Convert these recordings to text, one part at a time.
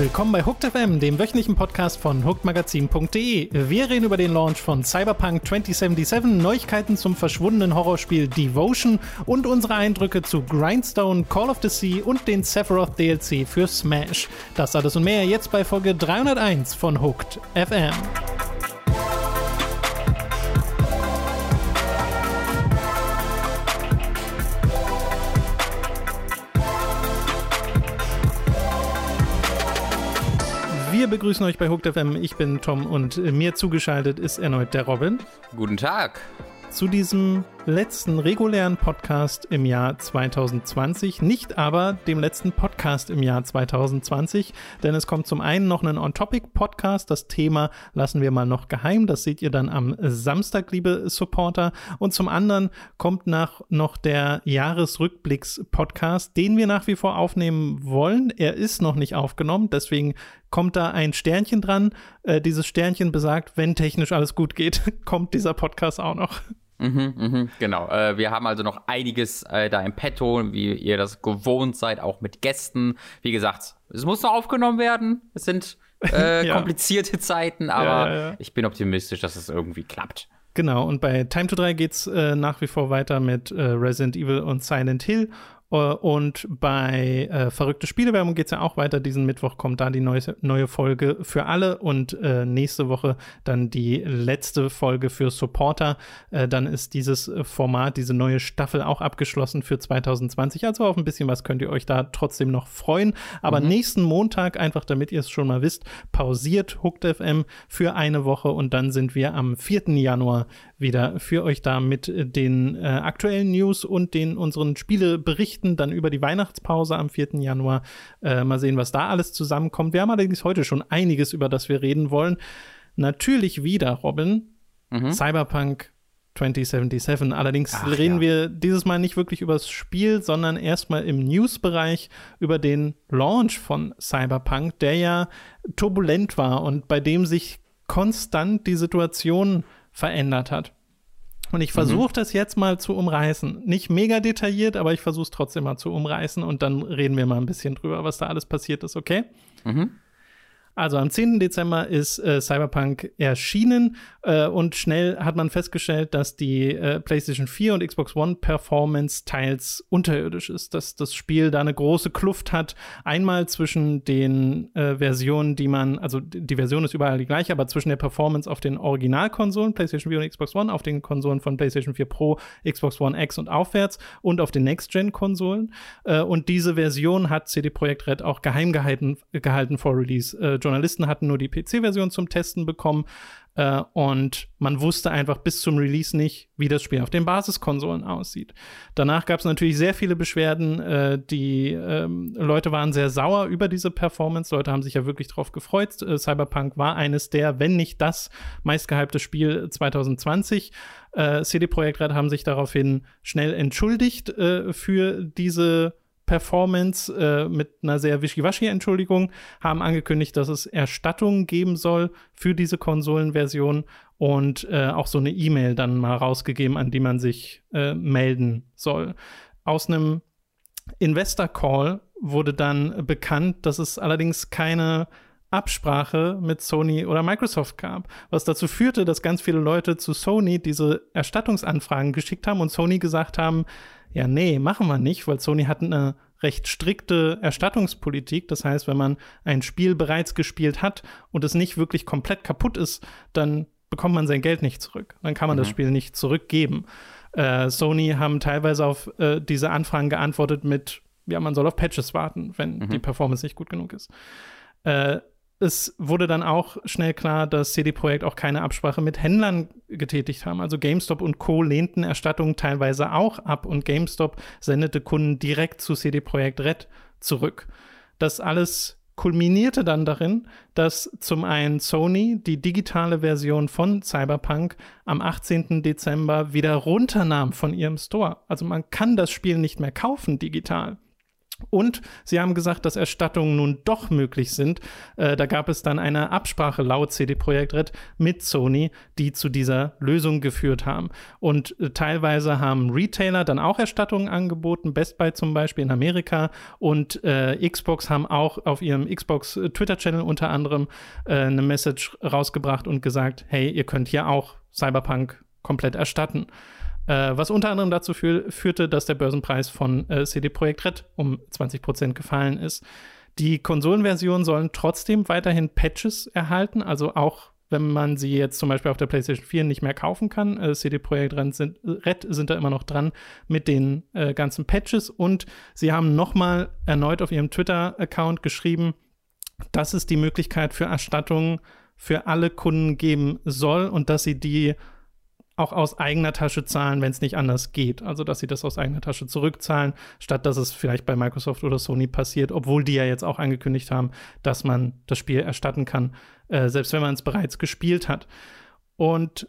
Willkommen bei Hooked FM, dem wöchentlichen Podcast von hookedmagazin.de. Wir reden über den Launch von Cyberpunk 2077, Neuigkeiten zum verschwundenen Horrorspiel Devotion und unsere Eindrücke zu Grindstone, Call of the Sea und den Sephiroth DLC für Smash. Das alles und mehr jetzt bei Folge 301 von Hooked FM. Begrüßen euch bei Hooked FM. Ich bin Tom und mir zugeschaltet ist erneut der Robin. Guten Tag. Zu diesem letzten regulären Podcast im Jahr 2020, nicht aber dem letzten Podcast im Jahr 2020, denn es kommt zum einen noch ein On-Topic-Podcast. Das Thema lassen wir mal noch geheim. Das seht ihr dann am Samstag, liebe Supporter. Und zum anderen kommt nach noch der Jahresrückblicks-Podcast, den wir nach wie vor aufnehmen wollen. Er ist noch nicht aufgenommen, deswegen kommt da ein Sternchen dran. Äh, dieses Sternchen besagt, wenn technisch alles gut geht, kommt dieser Podcast auch noch. Mhm, mhm, genau. Äh, wir haben also noch einiges äh, da im Petto, wie ihr das gewohnt seid, auch mit Gästen. Wie gesagt, es muss noch aufgenommen werden. Es sind äh, ja. komplizierte Zeiten, aber ja, ja, ich bin optimistisch, dass es irgendwie klappt. Genau, und bei Time to 3 geht's äh, nach wie vor weiter mit äh, Resident Evil und Silent Hill. Äh, und bei äh, Verrückte Spielewerbung geht es ja auch weiter. Diesen Mittwoch kommt da die neue, neue Folge für alle und äh, nächste Woche dann die letzte Folge für Supporter. Äh, dann ist dieses Format, diese neue Staffel auch abgeschlossen für 2020. Also auf ein bisschen was könnt ihr euch da trotzdem noch freuen. Aber mhm. nächsten Montag, einfach damit ihr es schon mal wisst, pausiert Hooked FM für eine Woche und dann sind wir am 4. Januar wieder für euch da mit den äh, aktuellen News und den unseren Spieleberichten dann über die Weihnachtspause am 4. Januar. Äh, mal sehen, was da alles zusammenkommt. Wir haben allerdings heute schon einiges, über das wir reden wollen. Natürlich wieder, Robin, mhm. Cyberpunk 2077. Allerdings Ach, reden ja. wir dieses Mal nicht wirklich über das Spiel, sondern erstmal im News-Bereich über den Launch von Cyberpunk, der ja turbulent war und bei dem sich konstant die Situation verändert hat. Und ich versuche mhm. das jetzt mal zu umreißen. Nicht mega detailliert, aber ich versuche es trotzdem mal zu umreißen und dann reden wir mal ein bisschen drüber, was da alles passiert ist, okay? Mhm. Also am 10. Dezember ist äh, Cyberpunk erschienen äh, und schnell hat man festgestellt, dass die äh, PlayStation 4 und Xbox One Performance teils unterirdisch ist, dass das Spiel da eine große Kluft hat. Einmal zwischen den äh, Versionen, die man, also die Version ist überall die gleiche, aber zwischen der Performance auf den Originalkonsolen, PlayStation 4 und Xbox One, auf den Konsolen von PlayStation 4 Pro, Xbox One X und aufwärts und auf den Next-Gen-Konsolen. Äh, und diese Version hat CD Projekt Red auch geheim gehalten, gehalten vor Release äh, Journalisten hatten nur die PC-Version zum Testen bekommen äh, und man wusste einfach bis zum Release nicht, wie das Spiel auf den Basiskonsolen aussieht. Danach gab es natürlich sehr viele Beschwerden. Äh, die ähm, Leute waren sehr sauer über diese Performance. Leute haben sich ja wirklich drauf gefreut. Äh, Cyberpunk war eines der, wenn nicht das meistgehypte Spiel 2020. Äh, CD Projekt Red haben sich daraufhin schnell entschuldigt äh, für diese Performance äh, mit einer sehr wischiwaschi-Entschuldigung, haben angekündigt, dass es Erstattungen geben soll für diese Konsolenversion und äh, auch so eine E-Mail dann mal rausgegeben, an die man sich äh, melden soll. Aus einem Investor-Call wurde dann bekannt, dass es allerdings keine Absprache mit Sony oder Microsoft gab, was dazu führte, dass ganz viele Leute zu Sony diese Erstattungsanfragen geschickt haben und Sony gesagt haben, ja, nee, machen wir nicht, weil Sony hat eine recht strikte Erstattungspolitik. Das heißt, wenn man ein Spiel bereits gespielt hat und es nicht wirklich komplett kaputt ist, dann bekommt man sein Geld nicht zurück. Dann kann man mhm. das Spiel nicht zurückgeben. Äh, Sony haben teilweise auf äh, diese Anfragen geantwortet mit, ja, man soll auf Patches warten, wenn mhm. die Performance nicht gut genug ist. Äh, es wurde dann auch schnell klar, dass CD Projekt auch keine Absprache mit Händlern getätigt haben. Also GameStop und Co. lehnten Erstattungen teilweise auch ab und GameStop sendete Kunden direkt zu CD Projekt Red zurück. Das alles kulminierte dann darin, dass zum einen Sony die digitale Version von Cyberpunk am 18. Dezember wieder runternahm von ihrem Store. Also man kann das Spiel nicht mehr kaufen digital. Und sie haben gesagt, dass Erstattungen nun doch möglich sind. Äh, da gab es dann eine Absprache laut CD Projekt Red mit Sony, die zu dieser Lösung geführt haben. Und äh, teilweise haben Retailer dann auch Erstattungen angeboten, Best Buy zum Beispiel in Amerika und äh, Xbox haben auch auf ihrem Xbox äh, Twitter-Channel unter anderem äh, eine Message rausgebracht und gesagt, hey, ihr könnt hier auch Cyberpunk komplett erstatten äh, was unter anderem dazu für, führte, dass der Börsenpreis von äh, CD Projekt Red um 20% gefallen ist. Die Konsolenversionen sollen trotzdem weiterhin Patches erhalten, also auch wenn man sie jetzt zum Beispiel auf der PlayStation 4 nicht mehr kaufen kann. Äh, CD Projekt Red sind, Red sind da immer noch dran mit den äh, ganzen Patches und sie haben nochmal erneut auf ihrem Twitter-Account geschrieben, dass es die Möglichkeit für Erstattungen für alle Kunden geben soll und dass sie die auch aus eigener Tasche zahlen, wenn es nicht anders geht. Also, dass sie das aus eigener Tasche zurückzahlen, statt dass es vielleicht bei Microsoft oder Sony passiert, obwohl die ja jetzt auch angekündigt haben, dass man das Spiel erstatten kann, äh, selbst wenn man es bereits gespielt hat. Und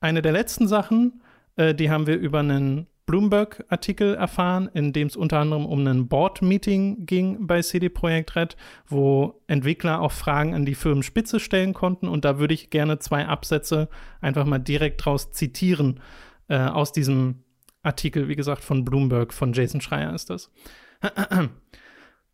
eine der letzten Sachen, äh, die haben wir über einen Bloomberg-Artikel erfahren, in dem es unter anderem um ein Board-Meeting ging bei CD Projekt Red, wo Entwickler auch Fragen an die Firmenspitze stellen konnten. Und da würde ich gerne zwei Absätze einfach mal direkt draus zitieren äh, aus diesem Artikel, wie gesagt, von Bloomberg, von Jason Schreier ist das.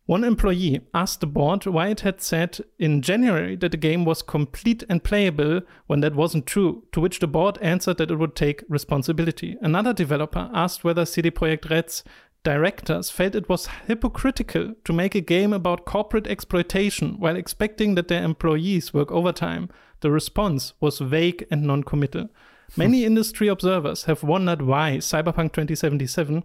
One employee asked the board why it had said in January that the game was complete and playable when that wasn't true, to which the board answered that it would take responsibility. Another developer asked whether CD Projekt Red's directors felt it was hypocritical to make a game about corporate exploitation while expecting that their employees work overtime. The response was vague and non committal. Hmm. Many industry observers have wondered why Cyberpunk 2077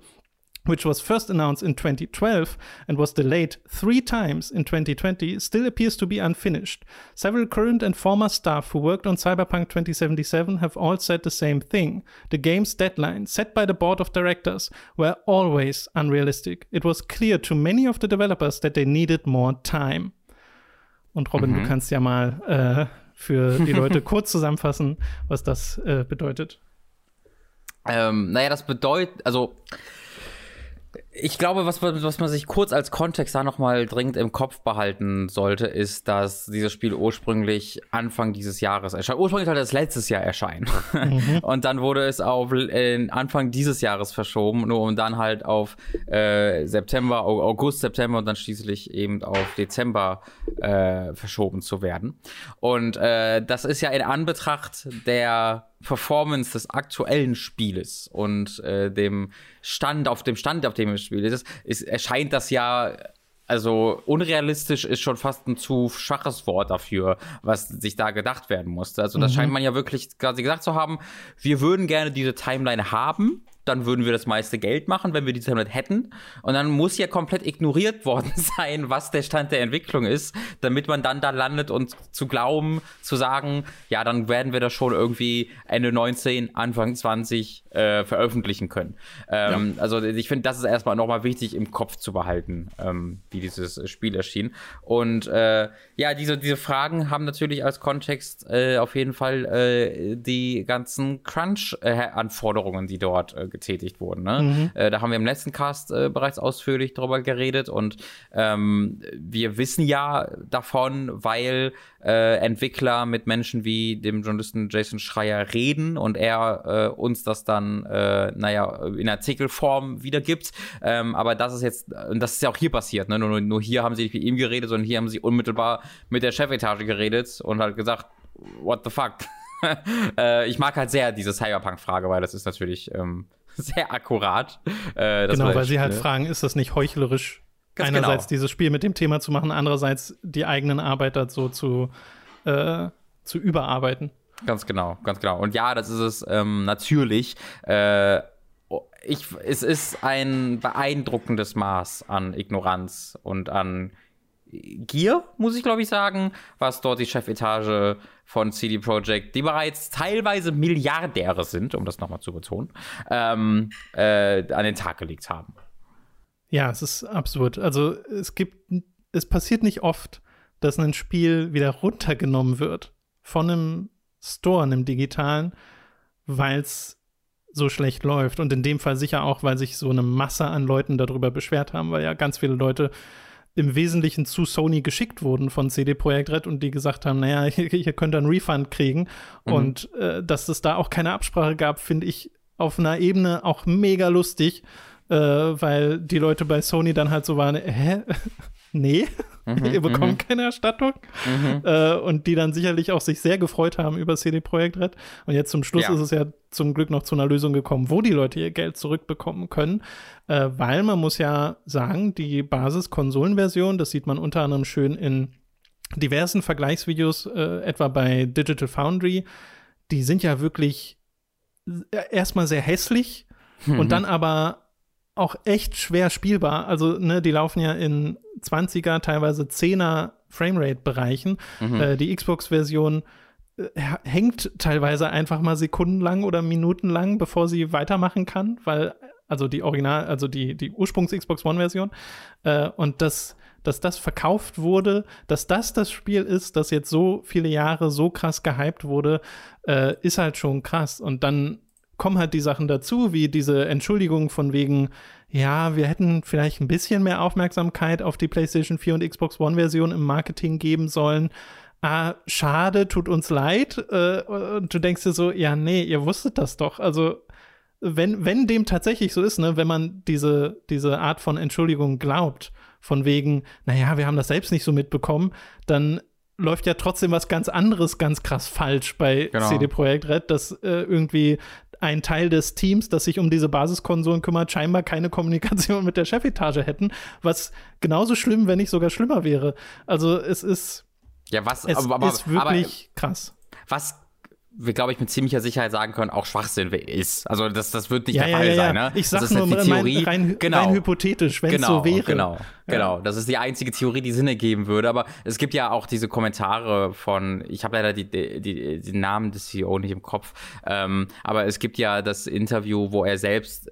which was first announced in 2012 and was delayed three times in 2020, still appears to be unfinished. Several current and former staff who worked on Cyberpunk 2077 have all said the same thing. The game's deadline, set by the board of directors, were always unrealistic. It was clear to many of the developers that they needed more time. Und Robin, mhm. du kannst ja mal äh, für die Leute kurz zusammenfassen, was das äh, bedeutet. Ähm, naja, das bedeutet, also ich glaube, was, was man sich kurz als Kontext da nochmal dringend im Kopf behalten sollte, ist, dass dieses Spiel ursprünglich Anfang dieses Jahres erscheint. Ursprünglich sollte es letztes Jahr erscheinen. Mhm. Und dann wurde es auf Anfang dieses Jahres verschoben, nur um dann halt auf äh, September, August, September und dann schließlich eben auf Dezember äh, verschoben zu werden. Und äh, das ist ja in Anbetracht der Performance des aktuellen Spieles und äh, dem Stand, auf dem Stand, auf dem es spielt, ist, ist, erscheint das ja also unrealistisch ist schon fast ein zu schwaches Wort dafür, was sich da gedacht werden musste. Also das mhm. scheint man ja wirklich quasi gesagt zu haben, wir würden gerne diese Timeline haben, dann würden wir das meiste Geld machen, wenn wir die Timeline hätten. Und dann muss ja komplett ignoriert worden sein, was der Stand der Entwicklung ist, damit man dann da landet und zu glauben, zu sagen, ja, dann werden wir das schon irgendwie Ende 19, Anfang 20 äh, veröffentlichen können. Ähm, ja. Also ich finde, das ist erstmal nochmal wichtig im Kopf zu behalten, ähm, wie dieses Spiel erschien. Und äh, ja, diese, diese Fragen haben natürlich als Kontext äh, auf jeden Fall äh, die ganzen Crunch-Anforderungen, die dort äh, getätigt wurden. Ne? Mhm. Äh, da haben wir im letzten Cast äh, bereits ausführlich drüber geredet und ähm, wir wissen ja davon, weil äh, Entwickler mit Menschen wie dem Journalisten Jason Schreier reden und er äh, uns das dann, äh, naja, in Artikelform wiedergibt. Ähm, aber das ist jetzt, und das ist ja auch hier passiert, ne? nur, nur hier haben sie nicht mit ihm geredet, sondern hier haben sie unmittelbar mit der Chefetage geredet und halt gesagt, what the fuck? äh, ich mag halt sehr diese Cyberpunk-Frage, weil das ist natürlich ähm, sehr akkurat. Äh, genau, weil sie halt fragen, ist das nicht heuchlerisch, Ganz einerseits genau. dieses Spiel mit dem Thema zu machen, andererseits die eigenen Arbeit dazu zu, äh, zu überarbeiten. Ganz genau, ganz genau. Und ja, das ist es ähm, natürlich. Äh, ich, es ist ein beeindruckendes Maß an Ignoranz und an Gier, muss ich glaube ich sagen, was dort die Chefetage von CD Projekt, die bereits teilweise Milliardäre sind, um das nochmal zu betonen, ähm, äh, an den Tag gelegt haben. Ja, es ist absurd. Also es gibt, es passiert nicht oft, dass ein Spiel wieder runtergenommen wird von einem Store, einem digitalen, weil es so schlecht läuft. Und in dem Fall sicher auch, weil sich so eine Masse an Leuten darüber beschwert haben, weil ja ganz viele Leute im Wesentlichen zu Sony geschickt wurden von CD Projekt Red und die gesagt haben, naja, ihr könnt einen Refund kriegen. Mhm. Und äh, dass es da auch keine Absprache gab, finde ich auf einer Ebene auch mega lustig, äh, weil die Leute bei Sony dann halt so waren, hä? nee, mhm, ihr bekommt mhm. keine Erstattung. Mhm. Äh, und die dann sicherlich auch sich sehr gefreut haben über CD Projekt Red. Und jetzt zum Schluss ja. ist es ja zum Glück noch zu einer Lösung gekommen, wo die Leute ihr Geld zurückbekommen können. Äh, weil man muss ja sagen, die Basis-Konsolenversion, das sieht man unter anderem schön in diversen Vergleichsvideos, äh, etwa bei Digital Foundry, die sind ja wirklich erstmal sehr hässlich mhm. und dann aber auch echt schwer spielbar. Also, ne, die laufen ja in 20er, teilweise 10er Framerate-Bereichen. Mhm. Äh, die Xbox-Version äh, hängt teilweise einfach mal sekundenlang oder minutenlang, bevor sie weitermachen kann, weil, also die Original, also die, die Ursprungs-Xbox One-Version. Äh, und das, dass das verkauft wurde, dass das das Spiel ist, das jetzt so viele Jahre so krass gehypt wurde, äh, ist halt schon krass. Und dann kommen halt die Sachen dazu, wie diese Entschuldigung von wegen, ja, wir hätten vielleicht ein bisschen mehr Aufmerksamkeit auf die PlayStation 4 und Xbox One Version im Marketing geben sollen. Ah, schade, tut uns leid. Äh, und du denkst dir so, ja, nee, ihr wusstet das doch. Also, wenn, wenn dem tatsächlich so ist, ne, wenn man diese, diese Art von Entschuldigung glaubt, von wegen, naja, wir haben das selbst nicht so mitbekommen, dann läuft ja trotzdem was ganz anderes ganz krass falsch bei genau. CD Projekt Red, dass äh, irgendwie ein Teil des Teams, das sich um diese Basiskonsolen kümmert, scheinbar keine Kommunikation mit der Chefetage hätten, was genauso schlimm, wenn nicht sogar schlimmer wäre. Also es ist, ja, was, es aber, aber, ist wirklich aber, krass. Was wir, glaube ich, mit ziemlicher Sicherheit sagen können, auch Schwachsinn ist. Also das, das wird nicht ja, der Fall ja, ja. sein. Ne? Ich sage nur halt Theorie, rein, genau, rein hypothetisch, wenn es genau, so wäre. Genau, genau. Das ist die einzige Theorie, die Sinn ergeben würde. Aber es gibt ja auch diese Kommentare von, ich habe leider die, die, die, den Namen des CEO nicht im Kopf, ähm, aber es gibt ja das Interview, wo er selbst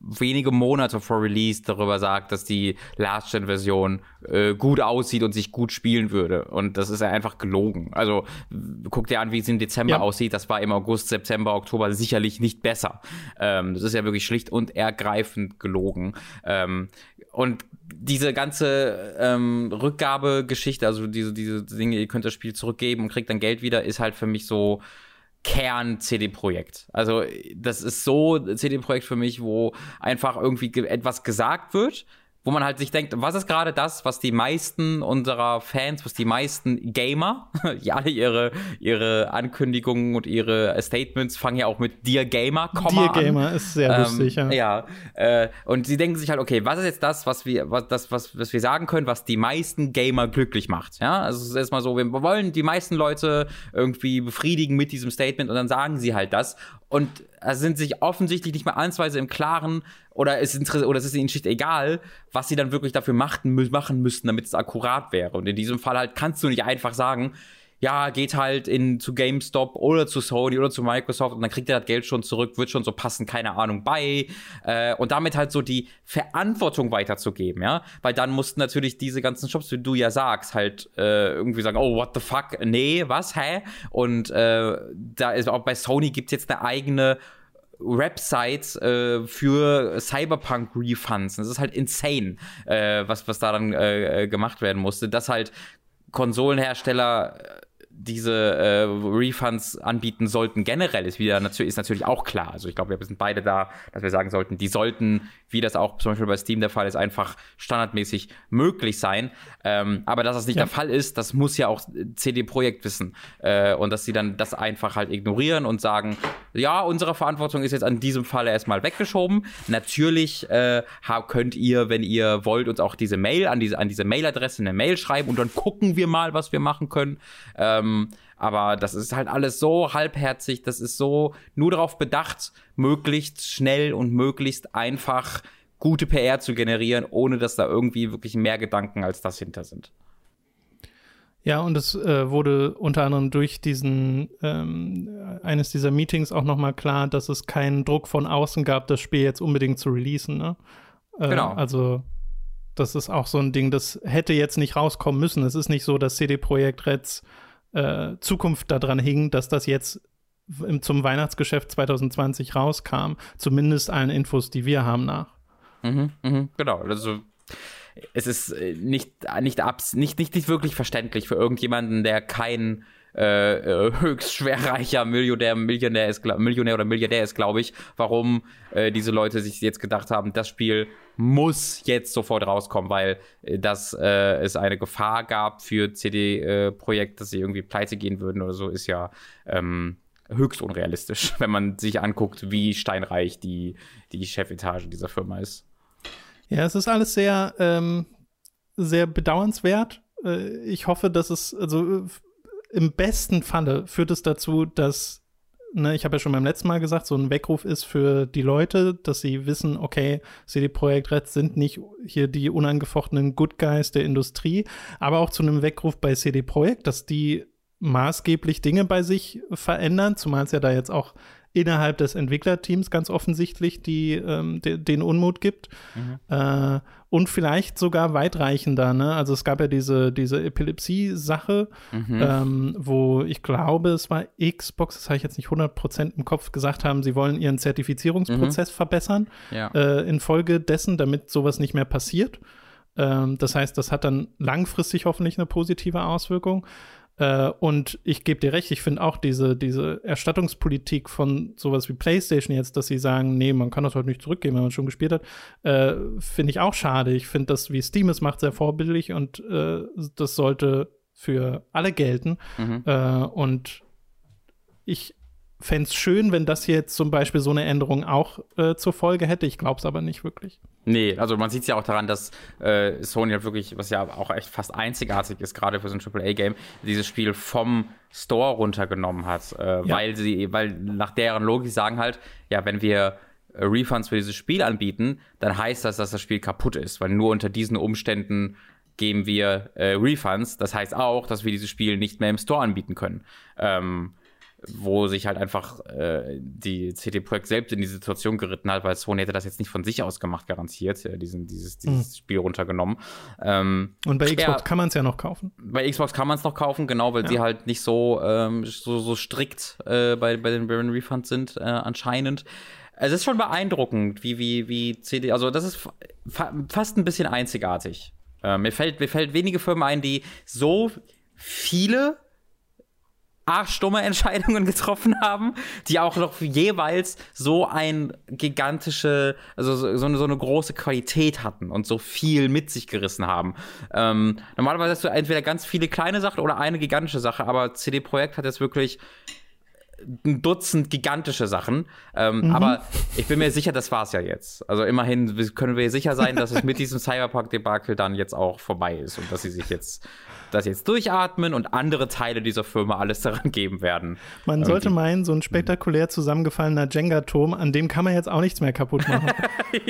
wenige Monate vor Release darüber sagt, dass die Last-Gen-Version äh, gut aussieht und sich gut spielen würde. Und das ist ja einfach gelogen. Also guck dir an, wie es im Dezember ja. aussieht. Das war im August, September, Oktober sicherlich nicht besser. Ähm, das ist ja wirklich schlicht und ergreifend gelogen. Ähm, und diese ganze ähm, Rückgabegeschichte, also diese, diese Dinge, ihr könnt das Spiel zurückgeben und kriegt dann Geld wieder, ist halt für mich so Kern-CD-Projekt. Also das ist so CD-Projekt für mich, wo einfach irgendwie etwas gesagt wird, wo man halt sich denkt, was ist gerade das, was die meisten unserer Fans, was die meisten Gamer, alle ihre, ihre Ankündigungen und ihre Statements fangen ja auch mit Dear Gamer, Komma Dear Gamer ist sehr ähm, lustig, ja. Ja, äh, und sie denken sich halt, okay, was ist jetzt das, was wir, was, das, was, was wir sagen können, was die meisten Gamer glücklich macht, ja? Also es ist erstmal so, wir wollen die meisten Leute irgendwie befriedigen mit diesem Statement und dann sagen sie halt das und sind sich offensichtlich nicht mal answeise im Klaren oder es, ist, oder es ist ihnen schlicht egal, was sie dann wirklich dafür machten, machen müssten, damit es akkurat wäre. Und in diesem Fall halt kannst du nicht einfach sagen, ja, geht halt in, zu GameStop oder zu Sony oder zu Microsoft und dann kriegt er das Geld schon zurück, wird schon so passen, keine Ahnung, bei. Äh, und damit halt so die Verantwortung weiterzugeben, ja. Weil dann mussten natürlich diese ganzen Shops, wie du ja sagst, halt äh, irgendwie sagen, oh, what the fuck, nee, was, hä? Und äh, da ist auch bei Sony gibt's jetzt eine eigene Websites äh, für Cyberpunk-Refunds. Das ist halt insane, äh, was, was da dann äh, gemacht werden musste. Dass halt Konsolenhersteller diese äh, Refunds anbieten sollten, generell ist wieder natürlich, ist natürlich auch klar. Also ich glaube, wir sind beide da, dass wir sagen sollten, die sollten, wie das auch zum Beispiel bei Steam der Fall ist, einfach standardmäßig möglich sein. Ähm, aber dass das nicht ja. der Fall ist, das muss ja auch CD Projekt wissen. Äh, und dass sie dann das einfach halt ignorieren und sagen, ja, unsere Verantwortung ist jetzt an diesem Fall erstmal weggeschoben. Natürlich äh, könnt ihr, wenn ihr wollt, uns auch diese Mail an diese, an diese Mailadresse eine Mail schreiben und dann gucken wir mal, was wir machen können. Ähm, ähm, aber das ist halt alles so halbherzig, das ist so nur darauf bedacht, möglichst schnell und möglichst einfach gute PR zu generieren, ohne dass da irgendwie wirklich mehr Gedanken als das hinter sind. Ja, und es äh, wurde unter anderem durch diesen ähm, eines dieser Meetings auch nochmal klar, dass es keinen Druck von außen gab, das Spiel jetzt unbedingt zu releasen. Ne? Äh, genau. Also das ist auch so ein Ding, das hätte jetzt nicht rauskommen müssen. Es ist nicht so, dass CD Projekt Reds äh, Zukunft daran hing, dass das jetzt zum Weihnachtsgeschäft 2020 rauskam. Zumindest allen Infos, die wir haben, nach. Mhm, mh, genau. Also es ist äh, nicht, nicht, abs nicht, nicht, nicht wirklich verständlich für irgendjemanden, der kein äh, äh höchst schwerreicher Millionär, Millionär, ist, Millionär oder Milliardär ist, glaube ich, warum äh, diese Leute sich jetzt gedacht haben, das Spiel muss jetzt sofort rauskommen, weil äh, dass äh, es eine Gefahr gab für CD-Projekt, dass sie irgendwie pleite gehen würden oder so, ist ja ähm, höchst unrealistisch, wenn man sich anguckt, wie steinreich die, die Chefetage dieser Firma ist. Ja, es ist alles sehr, ähm, sehr bedauernswert. Äh, ich hoffe, dass es, also im besten Falle führt es dazu, dass, ne, ich habe ja schon beim letzten Mal gesagt, so ein Weckruf ist für die Leute, dass sie wissen, okay, CD Projekt Red sind nicht hier die unangefochtenen Good Guys der Industrie, aber auch zu einem Weckruf bei CD Projekt, dass die maßgeblich Dinge bei sich verändern, zumal es ja da jetzt auch innerhalb des Entwicklerteams ganz offensichtlich die, ähm, de, den Unmut gibt. Mhm. Äh, und vielleicht sogar weitreichender. Ne? Also es gab ja diese, diese Epilepsie-Sache, mhm. ähm, wo ich glaube, es war Xbox, das habe ich jetzt nicht 100% im Kopf gesagt haben, sie wollen ihren Zertifizierungsprozess mhm. verbessern ja. äh, infolge dessen, damit sowas nicht mehr passiert. Ähm, das heißt, das hat dann langfristig hoffentlich eine positive Auswirkung. Äh, und ich gebe dir recht, ich finde auch diese, diese Erstattungspolitik von sowas wie PlayStation jetzt, dass sie sagen, nee, man kann das heute nicht zurückgeben, wenn man schon gespielt hat, äh, finde ich auch schade. Ich finde das, wie Steam es macht, sehr vorbildlich und äh, das sollte für alle gelten. Mhm. Äh, und ich fände es schön, wenn das hier jetzt zum Beispiel so eine Änderung auch äh, zur Folge hätte. Ich glaube es aber nicht wirklich. Nee, also man sieht es ja auch daran, dass äh, Sony halt wirklich, was ja auch echt fast einzigartig ist, gerade für so ein AAA-Game, dieses Spiel vom Store runtergenommen hat. Äh, ja. Weil sie, weil nach deren Logik sagen halt, ja, wenn wir äh, Refunds für dieses Spiel anbieten, dann heißt das, dass das Spiel kaputt ist, weil nur unter diesen Umständen geben wir äh, Refunds. Das heißt auch, dass wir dieses Spiel nicht mehr im Store anbieten können. Ähm, wo sich halt einfach äh, die CD Projekt selbst in die Situation geritten hat, weil Sony hätte das jetzt nicht von sich aus gemacht, garantiert, äh, diesen, dieses, dieses mhm. Spiel runtergenommen. Ähm, Und bei Xbox ja, kann man es ja noch kaufen. Bei Xbox kann man es noch kaufen, genau, weil ja. sie halt nicht so, ähm, so, so strikt äh, bei, bei den Baron Refunds sind, äh, anscheinend. Es ist schon beeindruckend, wie, wie, wie CD, also das ist fa fast ein bisschen einzigartig. Äh, mir, fällt, mir fällt wenige Firmen ein, die so viele arschdumme Entscheidungen getroffen haben, die auch noch jeweils so ein gigantische, also so, so, eine, so eine große Qualität hatten und so viel mit sich gerissen haben. Ähm, normalerweise hast du entweder ganz viele kleine Sachen oder eine gigantische Sache, aber CD Projekt hat jetzt wirklich ein Dutzend gigantische Sachen. Ähm, mhm. Aber ich bin mir sicher, das war's ja jetzt. Also immerhin können wir sicher sein, dass es mit diesem Cyberpunk-Debakel dann jetzt auch vorbei ist und dass sie sich jetzt das jetzt durchatmen und andere Teile dieser Firma alles daran geben werden. Man Irgendwie. sollte meinen, so ein spektakulär zusammengefallener Jenga-Turm, an dem kann man jetzt auch nichts mehr kaputt machen.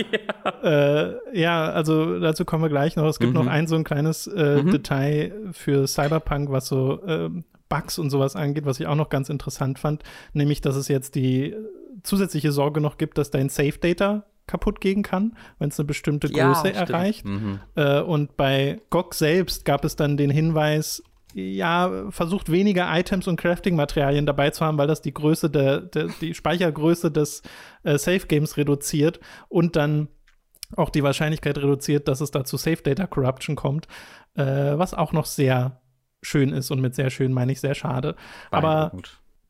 ja. Äh, ja. also dazu kommen wir gleich noch. Es gibt mhm. noch ein so ein kleines äh, mhm. Detail für Cyberpunk, was so äh, Bugs und sowas angeht, was ich auch noch ganz interessant fand, nämlich, dass es jetzt die zusätzliche Sorge noch gibt, dass dein Safe Data kaputt gehen kann, wenn es eine bestimmte Größe ja, erreicht. Mhm. Äh, und bei GOG selbst gab es dann den Hinweis, ja, versucht weniger Items und Crafting-Materialien dabei zu haben, weil das die Größe der, der die Speichergröße des äh, Safe Games reduziert und dann auch die Wahrscheinlichkeit reduziert, dass es da zu Safe Data Corruption kommt, äh, was auch noch sehr schön ist und mit sehr schön meine ich sehr schade. Aber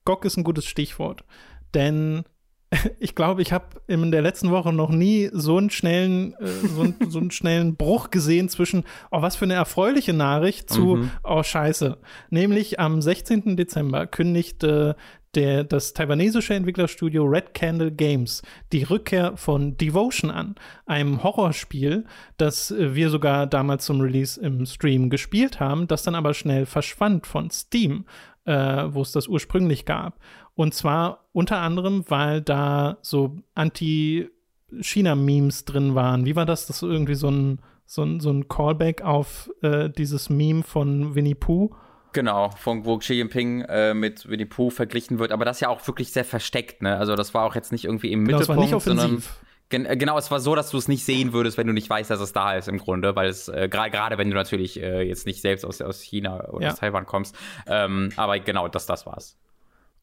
GOG ist ein gutes Stichwort, denn ich glaube, ich habe in der letzten Woche noch nie so einen schnellen, äh, so, einen, so, einen schnellen Bruch gesehen zwischen, oh, was für eine erfreuliche Nachricht zu, mhm. oh, scheiße. Nämlich am 16. Dezember kündigte der, das taiwanesische Entwicklerstudio Red Candle Games die Rückkehr von Devotion an, einem Horrorspiel, das wir sogar damals zum Release im Stream gespielt haben, das dann aber schnell verschwand von Steam, äh, wo es das ursprünglich gab. Und zwar unter anderem, weil da so Anti-China-Memes drin waren. Wie war das? Das ist irgendwie so ein, so ein, so ein Callback auf äh, dieses Meme von Winnie Pooh. Genau, von wo Xi Jinping äh, mit Winnie Pooh verglichen wird, aber das ja auch wirklich sehr versteckt, ne? Also das war auch jetzt nicht irgendwie im genau, Mittelpunkt, nicht sondern gen äh, genau, es war so, dass du es nicht sehen würdest, wenn du nicht weißt, dass es da ist im Grunde, weil es äh, gerade wenn du natürlich äh, jetzt nicht selbst aus, aus China oder ja. aus Taiwan kommst. Ähm, aber genau, das das war's.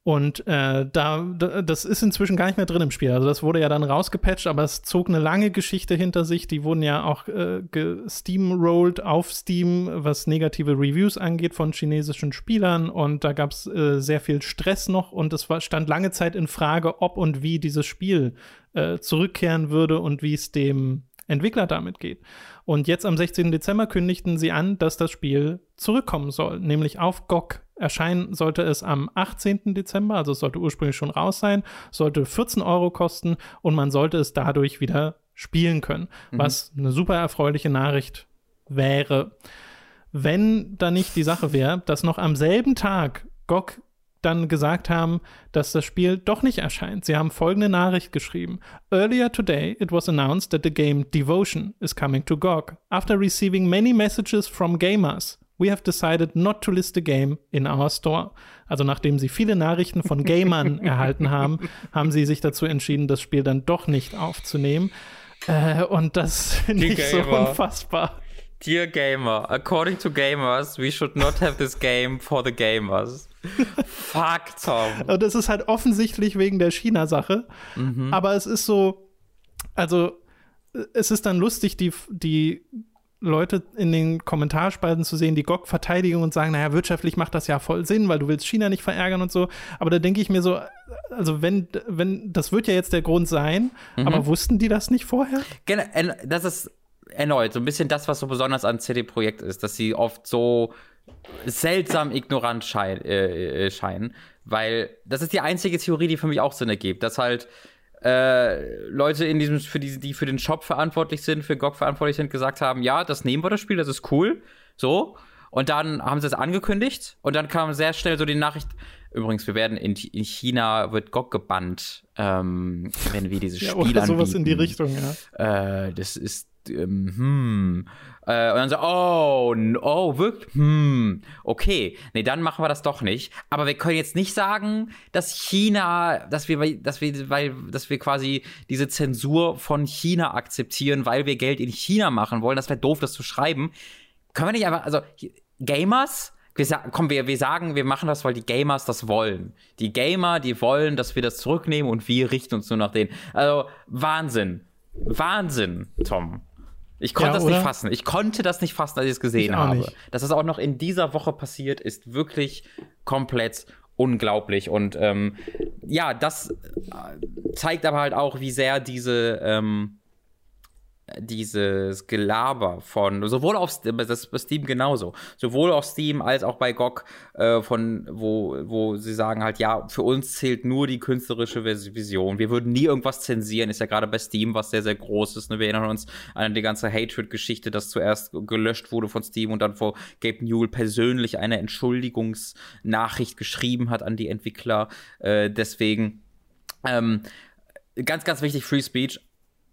Und äh, da, das ist inzwischen gar nicht mehr drin im Spiel. Also das wurde ja dann rausgepatcht, aber es zog eine lange Geschichte hinter sich. Die wurden ja auch äh, steamrolled auf Steam, was negative Reviews angeht von chinesischen Spielern. Und da gab es äh, sehr viel Stress noch und es war, stand lange Zeit in Frage, ob und wie dieses Spiel äh, zurückkehren würde und wie es dem Entwickler damit geht. Und jetzt am 16. Dezember kündigten sie an, dass das Spiel zurückkommen soll, nämlich auf GOG. Erscheinen sollte es am 18. Dezember, also es sollte ursprünglich schon raus sein, sollte 14 Euro kosten und man sollte es dadurch wieder spielen können, mhm. was eine super erfreuliche Nachricht wäre. Wenn da nicht die Sache wäre, dass noch am selben Tag GOG dann gesagt haben, dass das Spiel doch nicht erscheint. Sie haben folgende Nachricht geschrieben. Earlier today it was announced that the game Devotion is coming to GOG. After receiving many messages from gamers, we have decided not to list the game in our store. Also nachdem sie viele Nachrichten von Gamern erhalten haben, haben sie sich dazu entschieden, das Spiel dann doch nicht aufzunehmen. Äh, und das finde ich so unfassbar. Dear Gamer, according to gamers, we should not have this game for the gamers. Fuck, Tom. Und das ist halt offensichtlich wegen der China-Sache. Mhm. Aber es ist so, also es ist dann lustig, die, die Leute in den Kommentarspalten zu sehen, die GOG verteidigen und sagen, naja, wirtschaftlich macht das ja voll Sinn, weil du willst China nicht verärgern und so. Aber da denke ich mir so, also wenn, wenn, das wird ja jetzt der Grund sein, mhm. aber wussten die das nicht vorher? Genau, das ist erneut so ein bisschen das, was so besonders an CD-Projekt ist, dass sie oft so seltsam ignorant schein, äh, äh, scheinen, weil das ist die einzige Theorie, die für mich auch Sinn ergibt, dass halt äh, Leute in diesem, für die, die für den Shop verantwortlich sind, für GOG verantwortlich sind, gesagt haben, ja, das nehmen wir das Spiel, das ist cool, so. Und dann haben sie es angekündigt und dann kam sehr schnell so die Nachricht, übrigens, wir werden in, in China, wird GOG gebannt, ähm, wenn wir dieses ja, Spiel oder sowas anbieten. in die Richtung, ja. Äh, das ist ähm, hm. Äh, und dann so, oh, oh, wirklich, hm, okay. Nee, dann machen wir das doch nicht. Aber wir können jetzt nicht sagen, dass China, dass wir, dass wir, weil, dass wir quasi diese Zensur von China akzeptieren, weil wir Geld in China machen wollen. Das wäre doof, das zu schreiben. Können wir nicht einfach, also, Gamers, wir, komm, wir, wir sagen, wir machen das, weil die Gamers das wollen. Die Gamer, die wollen, dass wir das zurücknehmen und wir richten uns nur nach denen. Also, Wahnsinn. Wahnsinn, Tom. Ich konnte ja, das nicht fassen. Ich konnte das nicht fassen, als ich es gesehen ich habe. Nicht. Dass das auch noch in dieser Woche passiert, ist wirklich komplett unglaublich. Und ähm, ja, das äh, zeigt aber halt auch, wie sehr diese ähm, dieses Gelaber von, sowohl auf Steam, das ist bei Steam genauso, sowohl auf Steam als auch bei GOG, äh, von, wo, wo sie sagen halt, ja, für uns zählt nur die künstlerische Vision. Wir würden nie irgendwas zensieren, ist ja gerade bei Steam was sehr, sehr groß ist. Ne? Wir erinnern uns an die ganze Hatred-Geschichte, das zuerst gelöscht wurde von Steam und dann vor Gabe Newell persönlich eine Entschuldigungsnachricht geschrieben hat an die Entwickler. Äh, deswegen, ähm, ganz, ganz wichtig, Free Speech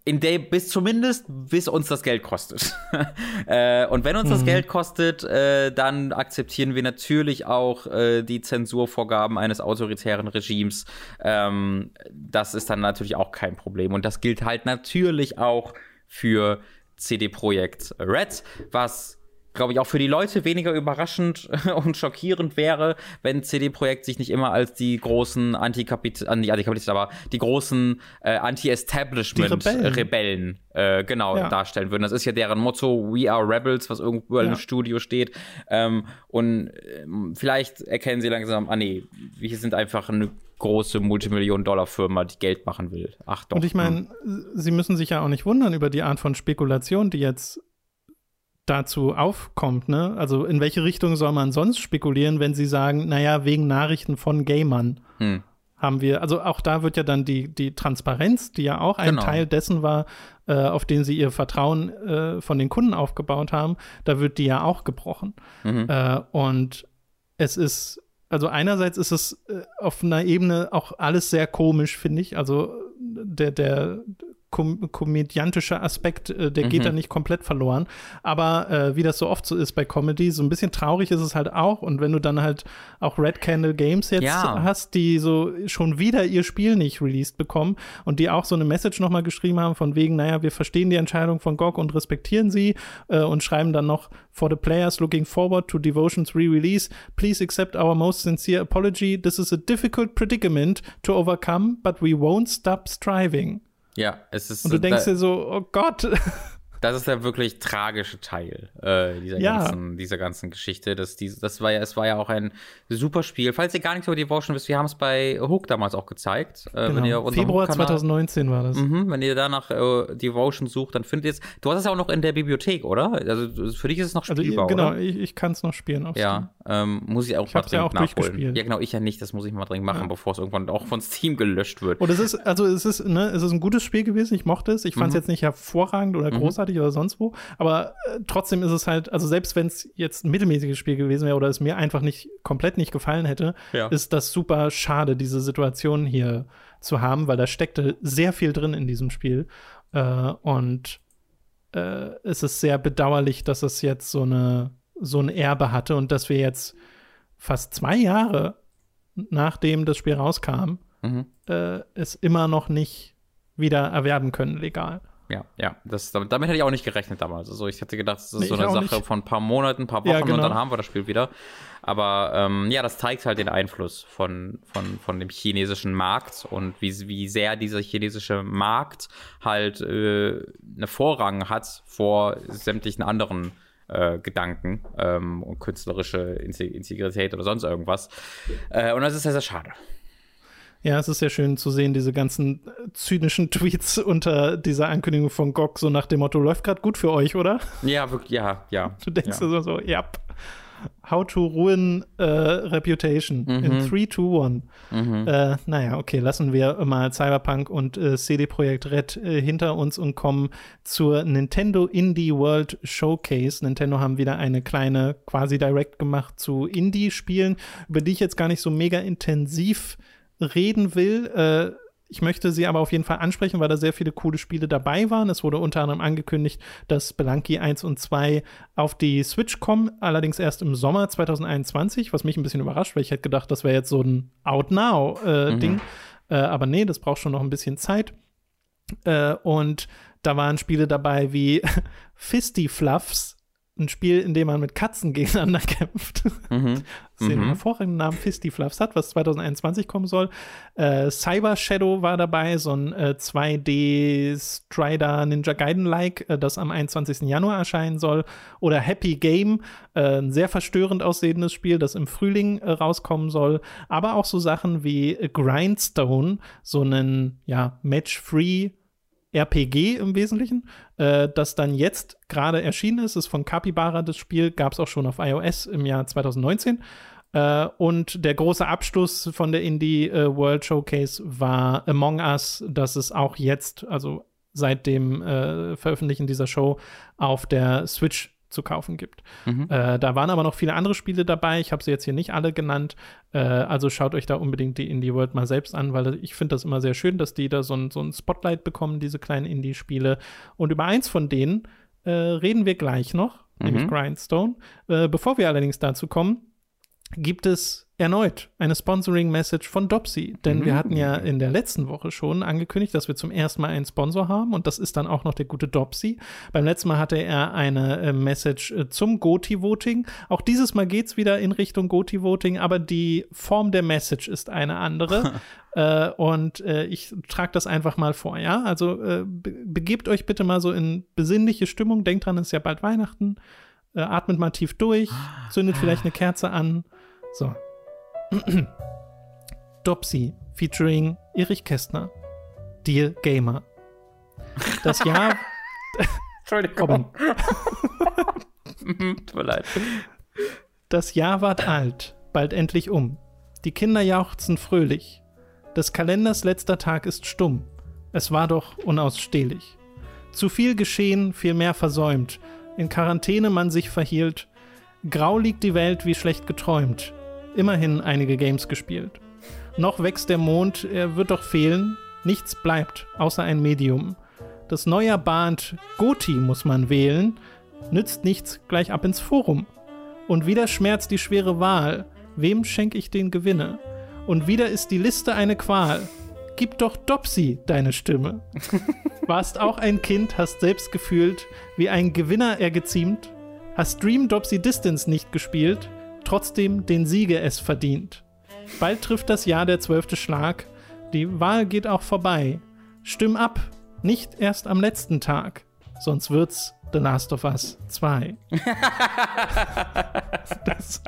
in der bis zumindest bis uns das Geld kostet. äh, und wenn uns mhm. das Geld kostet, äh, dann akzeptieren wir natürlich auch äh, die Zensurvorgaben eines autoritären Regimes. Ähm, das ist dann natürlich auch kein Problem. Und das gilt halt natürlich auch für CD Projekt Red, was glaube ich, auch für die Leute weniger überraschend und schockierend wäre, wenn CD Projekt sich nicht immer als die großen Antikapitalen, äh, Antikapitalisten, aber die großen äh, Anti-Establishment-Rebellen äh, genau ja. darstellen würden. Das ist ja deren Motto, We are Rebels, was irgendwo ja. im Studio steht. Ähm, und ähm, vielleicht erkennen sie langsam, ah nee, wir sind einfach eine große Multimillionen-Dollar-Firma, die Geld machen will. Ach doch. Und ich meine, hm. sie müssen sich ja auch nicht wundern über die Art von Spekulation, die jetzt dazu aufkommt, ne? Also in welche Richtung soll man sonst spekulieren, wenn sie sagen, naja, wegen Nachrichten von Gamern hm. haben wir, also auch da wird ja dann die, die Transparenz, die ja auch ein genau. Teil dessen war, äh, auf den sie ihr Vertrauen äh, von den Kunden aufgebaut haben, da wird die ja auch gebrochen. Mhm. Äh, und es ist, also einerseits ist es äh, auf einer Ebene auch alles sehr komisch, finde ich. Also der, der kom komödiantische Aspekt, äh, der mhm. geht da nicht komplett verloren. Aber äh, wie das so oft so ist bei Comedy, so ein bisschen traurig ist es halt auch. Und wenn du dann halt auch Red Candle Games jetzt ja. hast, die so schon wieder ihr Spiel nicht released bekommen und die auch so eine Message nochmal geschrieben haben von wegen, naja, wir verstehen die Entscheidung von GOG und respektieren sie äh, und schreiben dann noch for the players looking forward to Devotion's re-release, please accept our most sincere apology. This is a difficult predicament to overcome, but we won't stop striving. Ja, es ist. Und du denkst dir so, oh Gott. Das ist der wirklich tragische Teil äh, dieser, ja. ganzen, dieser ganzen Geschichte. Das, die, das war ja, es war ja auch ein super Spiel. Falls ihr gar nichts über Devotion wisst, wir haben es bei Hook damals auch gezeigt. Äh, genau. Februar 2019 war das. Mhm, wenn ihr da nach äh, Devotion sucht, dann findet ihr es. Du hast es ja auch noch in der Bibliothek, oder? Also für dich ist es noch also spielbar, also, Genau, oder? ich, ich kann es noch spielen. ja, ähm, muss ich auch ich mal dringend ja auch nachholen. Ja, genau, ich ja nicht. Das muss ich mal dringend machen, ja. bevor es irgendwann auch von Steam gelöscht wird. Und es ist, also es ist, ne, es ist ein gutes Spiel gewesen. Ich mochte es. Ich fand es mhm. jetzt nicht hervorragend oder mhm. Großartig oder sonst wo. Aber äh, trotzdem ist es halt, also selbst wenn es jetzt ein mittelmäßiges Spiel gewesen wäre oder es mir einfach nicht komplett nicht gefallen hätte, ja. ist das super schade, diese Situation hier zu haben, weil da steckte sehr viel drin in diesem Spiel. Äh, und äh, es ist sehr bedauerlich, dass es jetzt so eine so ein Erbe hatte und dass wir jetzt fast zwei Jahre nachdem das Spiel rauskam, mhm. äh, es immer noch nicht wieder erwerben können legal. Ja, ja, das, damit, damit hätte ich auch nicht gerechnet damals. Also ich hätte gedacht, das ist nee, so eine Sache nicht. von ein paar Monaten, ein paar Wochen ja, genau. und dann haben wir das Spiel wieder. Aber ähm, ja, das zeigt halt den Einfluss von, von, von dem chinesischen Markt und wie, wie sehr dieser chinesische Markt halt äh, eine Vorrang hat vor sämtlichen anderen äh, Gedanken ähm, und künstlerische Integrität oder sonst irgendwas. Äh, und das ist sehr, sehr schade. Ja, es ist sehr schön zu sehen, diese ganzen äh, zynischen Tweets unter dieser Ankündigung von GOG, so nach dem Motto, läuft gerade gut für euch, oder? Ja, wirklich, ja, ja. Du denkst ja. dir so, ja. How to ruin äh, Reputation mhm. in 3, 2, 1. Mhm. Äh, naja, okay, lassen wir mal Cyberpunk und äh, CD Projekt Red äh, hinter uns und kommen zur Nintendo Indie World Showcase. Nintendo haben wieder eine kleine quasi Direct gemacht zu Indie-Spielen, über die ich jetzt gar nicht so mega intensiv reden will. Äh, ich möchte sie aber auf jeden Fall ansprechen, weil da sehr viele coole Spiele dabei waren. Es wurde unter anderem angekündigt, dass Belanki 1 und 2 auf die Switch kommen, allerdings erst im Sommer 2021, was mich ein bisschen überrascht, weil ich hätte gedacht, das wäre jetzt so ein Out-Now-Ding. Äh, mhm. äh, aber nee, das braucht schon noch ein bisschen Zeit. Äh, und da waren Spiele dabei wie Fisty Fluffs, ein Spiel, in dem man mit Katzen gegeneinander kämpft. Mhm. Das den mhm. hervorragenden Namen Fisty Fluffs hat, was 2021 kommen soll. Äh, Cyber Shadow war dabei, so ein äh, 2D Strider Ninja Gaiden-like, äh, das am 21. Januar erscheinen soll. Oder Happy Game, äh, ein sehr verstörend aussehendes Spiel, das im Frühling äh, rauskommen soll. Aber auch so Sachen wie Grindstone, so ein ja, Match-Free RPG im Wesentlichen, äh, das dann jetzt gerade erschienen ist, ist von Capybara das Spiel, gab es auch schon auf iOS im Jahr 2019. Äh, und der große Abschluss von der Indie äh, World Showcase war Among Us, das es auch jetzt, also seit dem äh, Veröffentlichen dieser Show, auf der Switch zu kaufen gibt. Mhm. Äh, da waren aber noch viele andere Spiele dabei. Ich habe sie jetzt hier nicht alle genannt. Äh, also schaut euch da unbedingt die Indie World mal selbst an, weil ich finde das immer sehr schön, dass die da so ein, so ein Spotlight bekommen, diese kleinen Indie-Spiele. Und über eins von denen äh, reden wir gleich noch, mhm. nämlich Grindstone. Äh, bevor wir allerdings dazu kommen, gibt es erneut eine Sponsoring-Message von Dopsy. Denn mhm. wir hatten ja in der letzten Woche schon angekündigt, dass wir zum ersten Mal einen Sponsor haben und das ist dann auch noch der gute Dopsy. Beim letzten Mal hatte er eine äh, Message äh, zum Goti-Voting. Auch dieses Mal geht es wieder in Richtung Goti-Voting, aber die Form der Message ist eine andere. äh, und äh, ich trage das einfach mal vor, ja? Also äh, be begebt euch bitte mal so in besinnliche Stimmung. Denkt dran, es ist ja bald Weihnachten. Äh, atmet mal tief durch, zündet vielleicht eine Kerze an. So. Dopsy featuring Erich Kästner. Dear Gamer. Das Jahr. Entschuldigung. Tut mir leid. Das Jahr ward alt, bald endlich um. Die Kinder jauchzen fröhlich. Des Kalenders letzter Tag ist stumm. Es war doch unausstehlich. Zu viel geschehen, viel mehr versäumt. In Quarantäne man sich verhielt. Grau liegt die Welt wie schlecht geträumt immerhin einige Games gespielt. Noch wächst der Mond, er wird doch fehlen. Nichts bleibt, außer ein Medium. das Neujahr bahnt, Goti muss man wählen, nützt nichts, gleich ab ins Forum. Und wieder schmerzt die schwere Wahl, wem schenk ich den Gewinne? Und wieder ist die Liste eine Qual. Gib doch Dopsy deine Stimme. Warst auch ein Kind, hast selbst gefühlt, wie ein Gewinner er geziemt, hast Dream Dopsy Distance nicht gespielt, trotzdem den Siege es verdient. Bald trifft das Jahr der zwölfte Schlag, die Wahl geht auch vorbei. Stimm ab, nicht erst am letzten Tag, sonst wird's The Last of Us 2. das,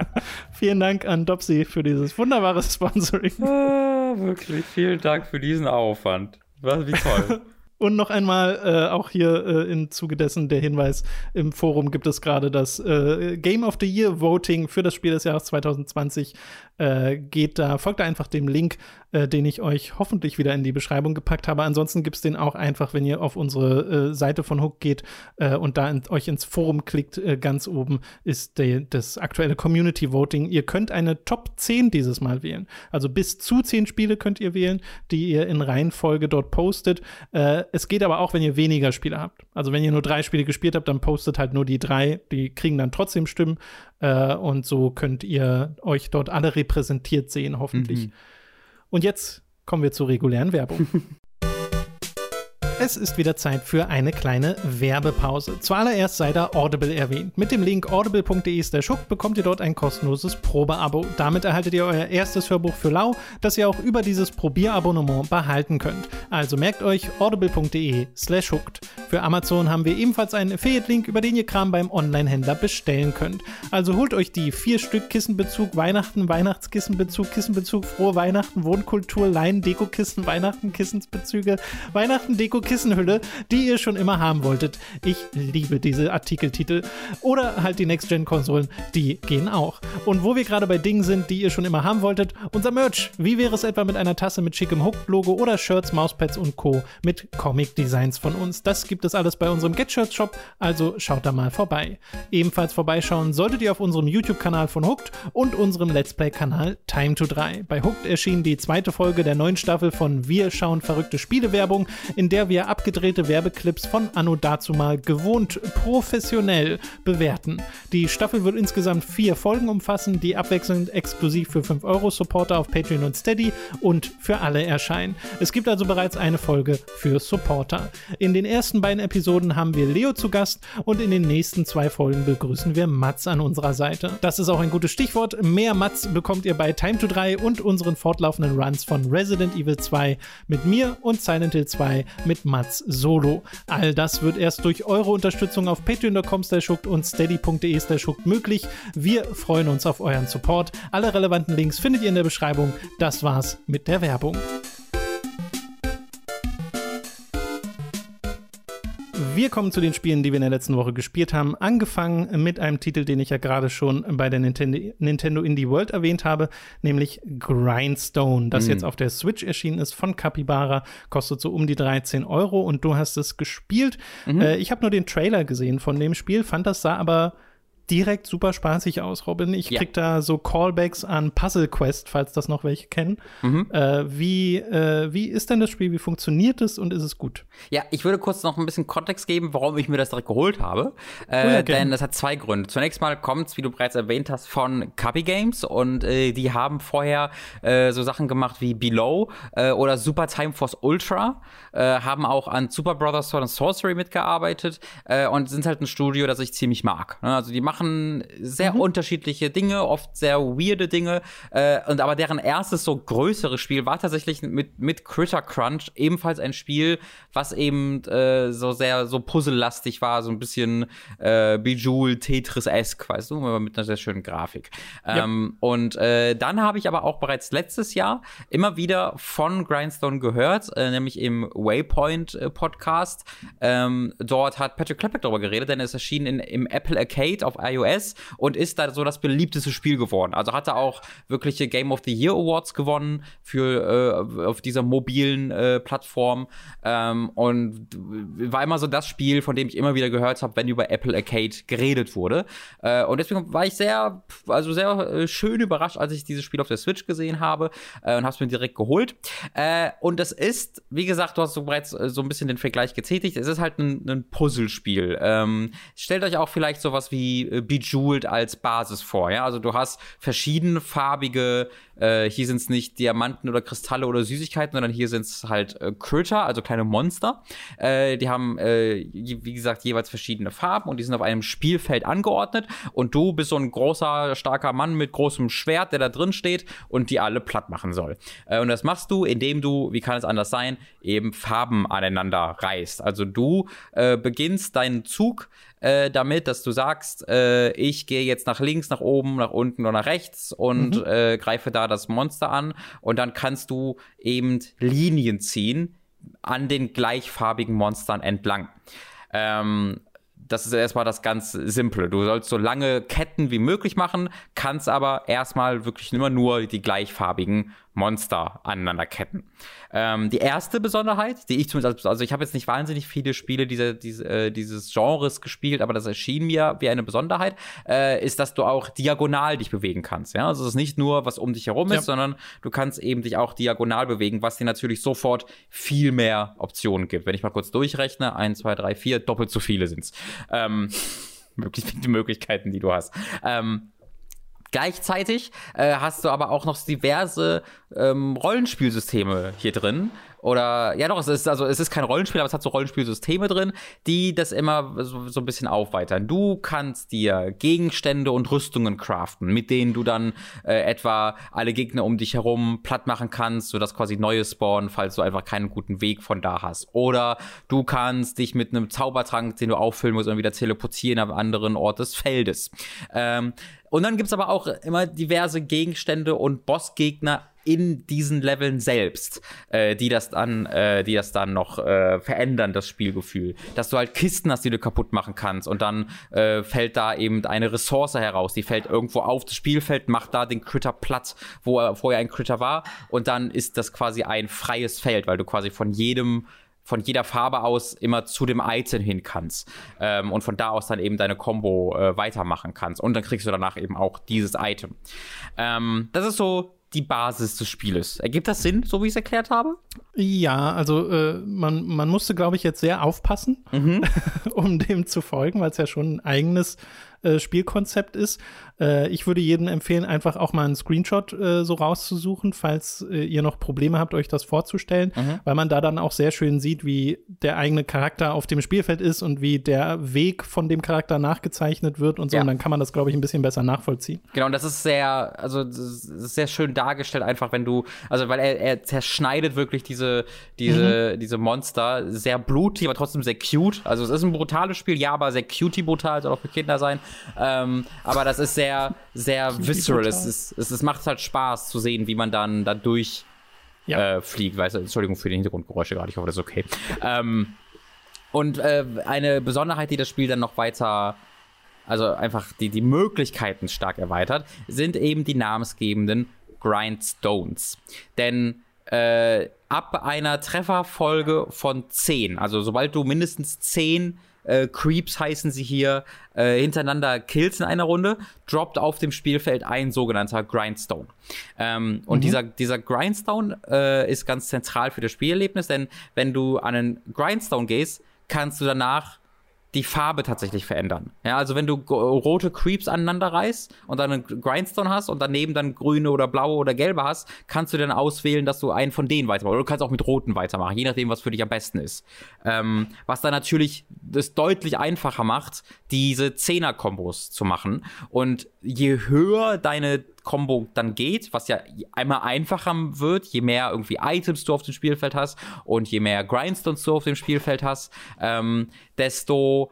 vielen Dank an Dopsy für dieses wunderbare Sponsoring. Ah, wirklich, vielen Dank für diesen Aufwand. Wie toll. Und noch einmal äh, auch hier äh, im Zuge dessen der Hinweis: Im Forum gibt es gerade das äh, Game of the Year Voting für das Spiel des Jahres 2020. Äh, geht da, folgt da einfach dem Link äh, den ich euch hoffentlich wieder in die Beschreibung gepackt habe. Ansonsten gibt es den auch einfach, wenn ihr auf unsere äh, Seite von Hook geht äh, und da in, euch ins Forum klickt, äh, ganz oben ist der, das aktuelle Community Voting. Ihr könnt eine Top 10 dieses Mal wählen. Also bis zu 10 Spiele könnt ihr wählen, die ihr in Reihenfolge dort postet. Es geht aber auch, wenn ihr weniger Spiele habt. Also wenn ihr nur drei Spiele gespielt habt, dann postet halt nur die drei. Die kriegen dann trotzdem Stimmen. Äh, und so könnt ihr euch dort alle repräsentiert sehen, hoffentlich. Mhm. Und jetzt kommen wir zur regulären Werbung. Es ist wieder Zeit für eine kleine Werbepause. Zuallererst sei da Audible erwähnt. Mit dem Link audible.de hook bekommt ihr dort ein kostenloses Probeabo. Damit erhaltet ihr euer erstes Hörbuch für lau, das ihr auch über dieses Probierabonnement behalten könnt. Also merkt euch audible.de slash hooked. Für Amazon haben wir ebenfalls einen Affiliate-Link, über den ihr Kram beim Online-Händler bestellen könnt. Also holt euch die vier Stück Kissenbezug Weihnachten, Weihnachtskissenbezug, Kissenbezug, frohe Weihnachten, Wohnkultur, Leinen, Dekokissen, Weihnachten, Kissensbezüge, Weihnachten, Deko Kissenhülle, die ihr schon immer haben wolltet. Ich liebe diese Artikeltitel. Oder halt die Next-Gen-Konsolen, die gehen auch. Und wo wir gerade bei Dingen sind, die ihr schon immer haben wolltet, unser Merch. Wie wäre es etwa mit einer Tasse mit schickem Hook-Logo oder Shirts, Mauspads und Co. mit Comic-Designs von uns? Das gibt es alles bei unserem Get-Shirts-Shop, also schaut da mal vorbei. Ebenfalls vorbeischauen solltet ihr auf unserem YouTube-Kanal von Hooked und unserem Let's Play-Kanal Time to 3. Bei Hooked erschien die zweite Folge der neuen Staffel von Wir schauen verrückte Spielewerbung, in der wir abgedrehte Werbeclips von Anno dazumal gewohnt professionell bewerten. Die Staffel wird insgesamt vier Folgen umfassen, die abwechselnd exklusiv für 5 Euro Supporter auf Patreon und Steady und für alle erscheinen. Es gibt also bereits eine Folge für Supporter. In den ersten beiden Episoden haben wir Leo zu Gast und in den nächsten zwei Folgen begrüßen wir Mats an unserer Seite. Das ist auch ein gutes Stichwort. Mehr Mats bekommt ihr bei Time to 3 und unseren fortlaufenden Runs von Resident Evil 2 mit mir und Silent Hill 2 mit Mats Solo. All das wird erst durch eure Unterstützung auf patreon.com und steady.de möglich. Wir freuen uns auf euren Support. Alle relevanten Links findet ihr in der Beschreibung. Das war's mit der Werbung. Wir kommen zu den Spielen, die wir in der letzten Woche gespielt haben. Angefangen mit einem Titel, den ich ja gerade schon bei der Nintendo, Nintendo Indie World erwähnt habe, nämlich Grindstone, das mhm. jetzt auf der Switch erschienen ist von Capybara, kostet so um die 13 Euro und du hast es gespielt. Mhm. Äh, ich habe nur den Trailer gesehen von dem Spiel, fand das sah aber direkt super spaßig aus, Robin. Ich ja. krieg da so Callbacks an Puzzle Quest, falls das noch welche kennen. Mhm. Äh, wie, äh, wie ist denn das Spiel? Wie funktioniert es und ist es gut? Ja, ich würde kurz noch ein bisschen Kontext geben, warum ich mir das direkt geholt habe. Äh, oh ja, denn das hat zwei Gründe. Zunächst mal kommt es, wie du bereits erwähnt hast, von Copy Games und äh, die haben vorher äh, so Sachen gemacht wie Below äh, oder Super Time Force Ultra, haben auch an Super Brothers Sword and Sorcery mitgearbeitet und sind halt ein Studio, das ich ziemlich mag. Ne? Also die machen machen sehr mhm. unterschiedliche Dinge, oft sehr weirde Dinge. Äh, und aber deren erstes so größeres Spiel war tatsächlich mit, mit Critter Crunch ebenfalls ein Spiel, was eben äh, so sehr so puzzlelastig war, so ein bisschen äh, Bejeweled, Tetris-esque, weißt du, mit einer sehr schönen Grafik. Ja. Ähm, und äh, dann habe ich aber auch bereits letztes Jahr immer wieder von Grindstone gehört, äh, nämlich im Waypoint äh, Podcast. Ähm, dort hat Patrick Klepek darüber geredet, denn es erschien in, im Apple Arcade auf iOS und ist da so das beliebteste Spiel geworden. Also hatte auch wirkliche Game of the Year Awards gewonnen für äh, auf dieser mobilen äh, Plattform ähm, und war immer so das Spiel, von dem ich immer wieder gehört habe, wenn über Apple Arcade geredet wurde. Äh, und deswegen war ich sehr, also sehr äh, schön überrascht, als ich dieses Spiel auf der Switch gesehen habe äh, und habe es mir direkt geholt. Äh, und es ist, wie gesagt, du hast so bereits so ein bisschen den Vergleich getätigt. Es ist halt ein, ein Puzzlespiel. Ähm, stellt euch auch vielleicht sowas wie äh, Bejeweled als Basis vor. Ja, also du hast verschiedenfarbige äh, hier sind es nicht Diamanten oder Kristalle oder Süßigkeiten, sondern hier sind es halt äh, Critter, also kleine Monster. Äh, die haben, äh, wie gesagt, jeweils verschiedene Farben und die sind auf einem Spielfeld angeordnet. Und du bist so ein großer, starker Mann mit großem Schwert, der da drin steht und die alle platt machen soll. Äh, und das machst du, indem du, wie kann es anders sein, eben Farben aneinander reißt. Also du äh, beginnst deinen Zug äh, damit, dass du sagst, äh, ich gehe jetzt nach links, nach oben, nach unten oder nach rechts und mhm. äh, greife da das Monster an und dann kannst du eben Linien ziehen an den gleichfarbigen Monstern entlang. Ähm, das ist erstmal das ganz Simple. Du sollst so lange Ketten wie möglich machen, kannst aber erstmal wirklich immer nur die gleichfarbigen Monster aneinander ketten. Ähm, die erste Besonderheit, die ich zumindest, also ich habe jetzt nicht wahnsinnig viele Spiele dieser, diese, äh, dieses Genres gespielt, aber das erschien mir wie eine Besonderheit, äh, ist, dass du auch diagonal dich bewegen kannst. Ja, also es ist nicht nur, was um dich herum ist, ja. sondern du kannst eben dich auch diagonal bewegen, was dir natürlich sofort viel mehr Optionen gibt. Wenn ich mal kurz durchrechne, eins, zwei, drei, vier, doppelt so viele sind's. Ähm, die Möglichkeiten, die du hast. Ähm, Gleichzeitig äh, hast du aber auch noch diverse ähm, Rollenspielsysteme hier drin, oder ja doch, es ist also es ist kein Rollenspiel, aber es hat so Rollenspielsysteme drin, die das immer so, so ein bisschen aufweitern. Du kannst dir Gegenstände und Rüstungen craften, mit denen du dann äh, etwa alle Gegner um dich herum platt machen kannst, sodass quasi neue spawnen, falls du einfach keinen guten Weg von da hast. Oder du kannst dich mit einem Zaubertrank, den du auffüllen musst, und wieder teleportieren am anderen Ort des Feldes. Ähm, und dann gibt's aber auch immer diverse Gegenstände und Bossgegner in diesen Leveln selbst, äh, die das dann, äh, die das dann noch äh, verändern, das Spielgefühl. Dass du halt Kisten hast, die du kaputt machen kannst und dann äh, fällt da eben eine Ressource heraus, die fällt irgendwo auf das Spielfeld, macht da den Critter platt, wo er vorher ein Critter war und dann ist das quasi ein freies Feld, weil du quasi von jedem von jeder Farbe aus immer zu dem Item hin kannst ähm, und von da aus dann eben deine Combo äh, weitermachen kannst und dann kriegst du danach eben auch dieses Item. Ähm, das ist so die Basis des Spieles. Ergibt das Sinn, so wie ich es erklärt habe? Ja, also äh, man, man musste, glaube ich, jetzt sehr aufpassen, mhm. um dem zu folgen, weil es ja schon ein eigenes äh, Spielkonzept ist. Äh, ich würde jedem empfehlen, einfach auch mal einen Screenshot äh, so rauszusuchen, falls äh, ihr noch Probleme habt, euch das vorzustellen, mhm. weil man da dann auch sehr schön sieht, wie der eigene Charakter auf dem Spielfeld ist und wie der Weg von dem Charakter nachgezeichnet wird und so. Ja. Und dann kann man das, glaube ich, ein bisschen besser nachvollziehen. Genau, und das ist sehr, also ist sehr schön dargestellt, einfach wenn du, also weil er, er zerschneidet wirklich diese, diese, mhm. diese Monster sehr blutig, aber trotzdem sehr cute. Also es ist ein brutales Spiel, ja, aber sehr cutie brutal, soll auch für Kinder sein. Ähm, aber das ist sehr, sehr visceral. Es, ist, es, es macht halt Spaß zu sehen, wie man dann da durch ja. äh, fliegt. Weißt du, Entschuldigung für die Hintergrundgeräusche gerade, ich hoffe, das ist okay. Ähm, und äh, eine Besonderheit, die das Spiel dann noch weiter, also einfach die, die Möglichkeiten stark erweitert, sind eben die namensgebenden Grindstones. Denn äh, ab einer Trefferfolge von 10, also sobald du mindestens 10 äh, Creeps heißen sie hier, äh, hintereinander Kills in einer Runde, droppt auf dem Spielfeld ein sogenannter Grindstone. Ähm, und mhm. dieser, dieser Grindstone äh, ist ganz zentral für das Spielerlebnis, denn wenn du an einen Grindstone gehst, kannst du danach die Farbe tatsächlich verändern. Ja, also wenn du rote Creeps aneinander reißt und dann einen Grindstone hast und daneben dann grüne oder blaue oder gelbe hast, kannst du dann auswählen, dass du einen von denen weitermachst. Oder du kannst auch mit roten weitermachen, je nachdem, was für dich am besten ist. Ähm, was dann natürlich das deutlich einfacher macht, diese Zehner-Kombos zu machen. Und je höher deine Combo dann geht, was ja einmal einfacher wird, je mehr irgendwie Items du auf dem Spielfeld hast und je mehr Grindstones du auf dem Spielfeld hast, ähm, desto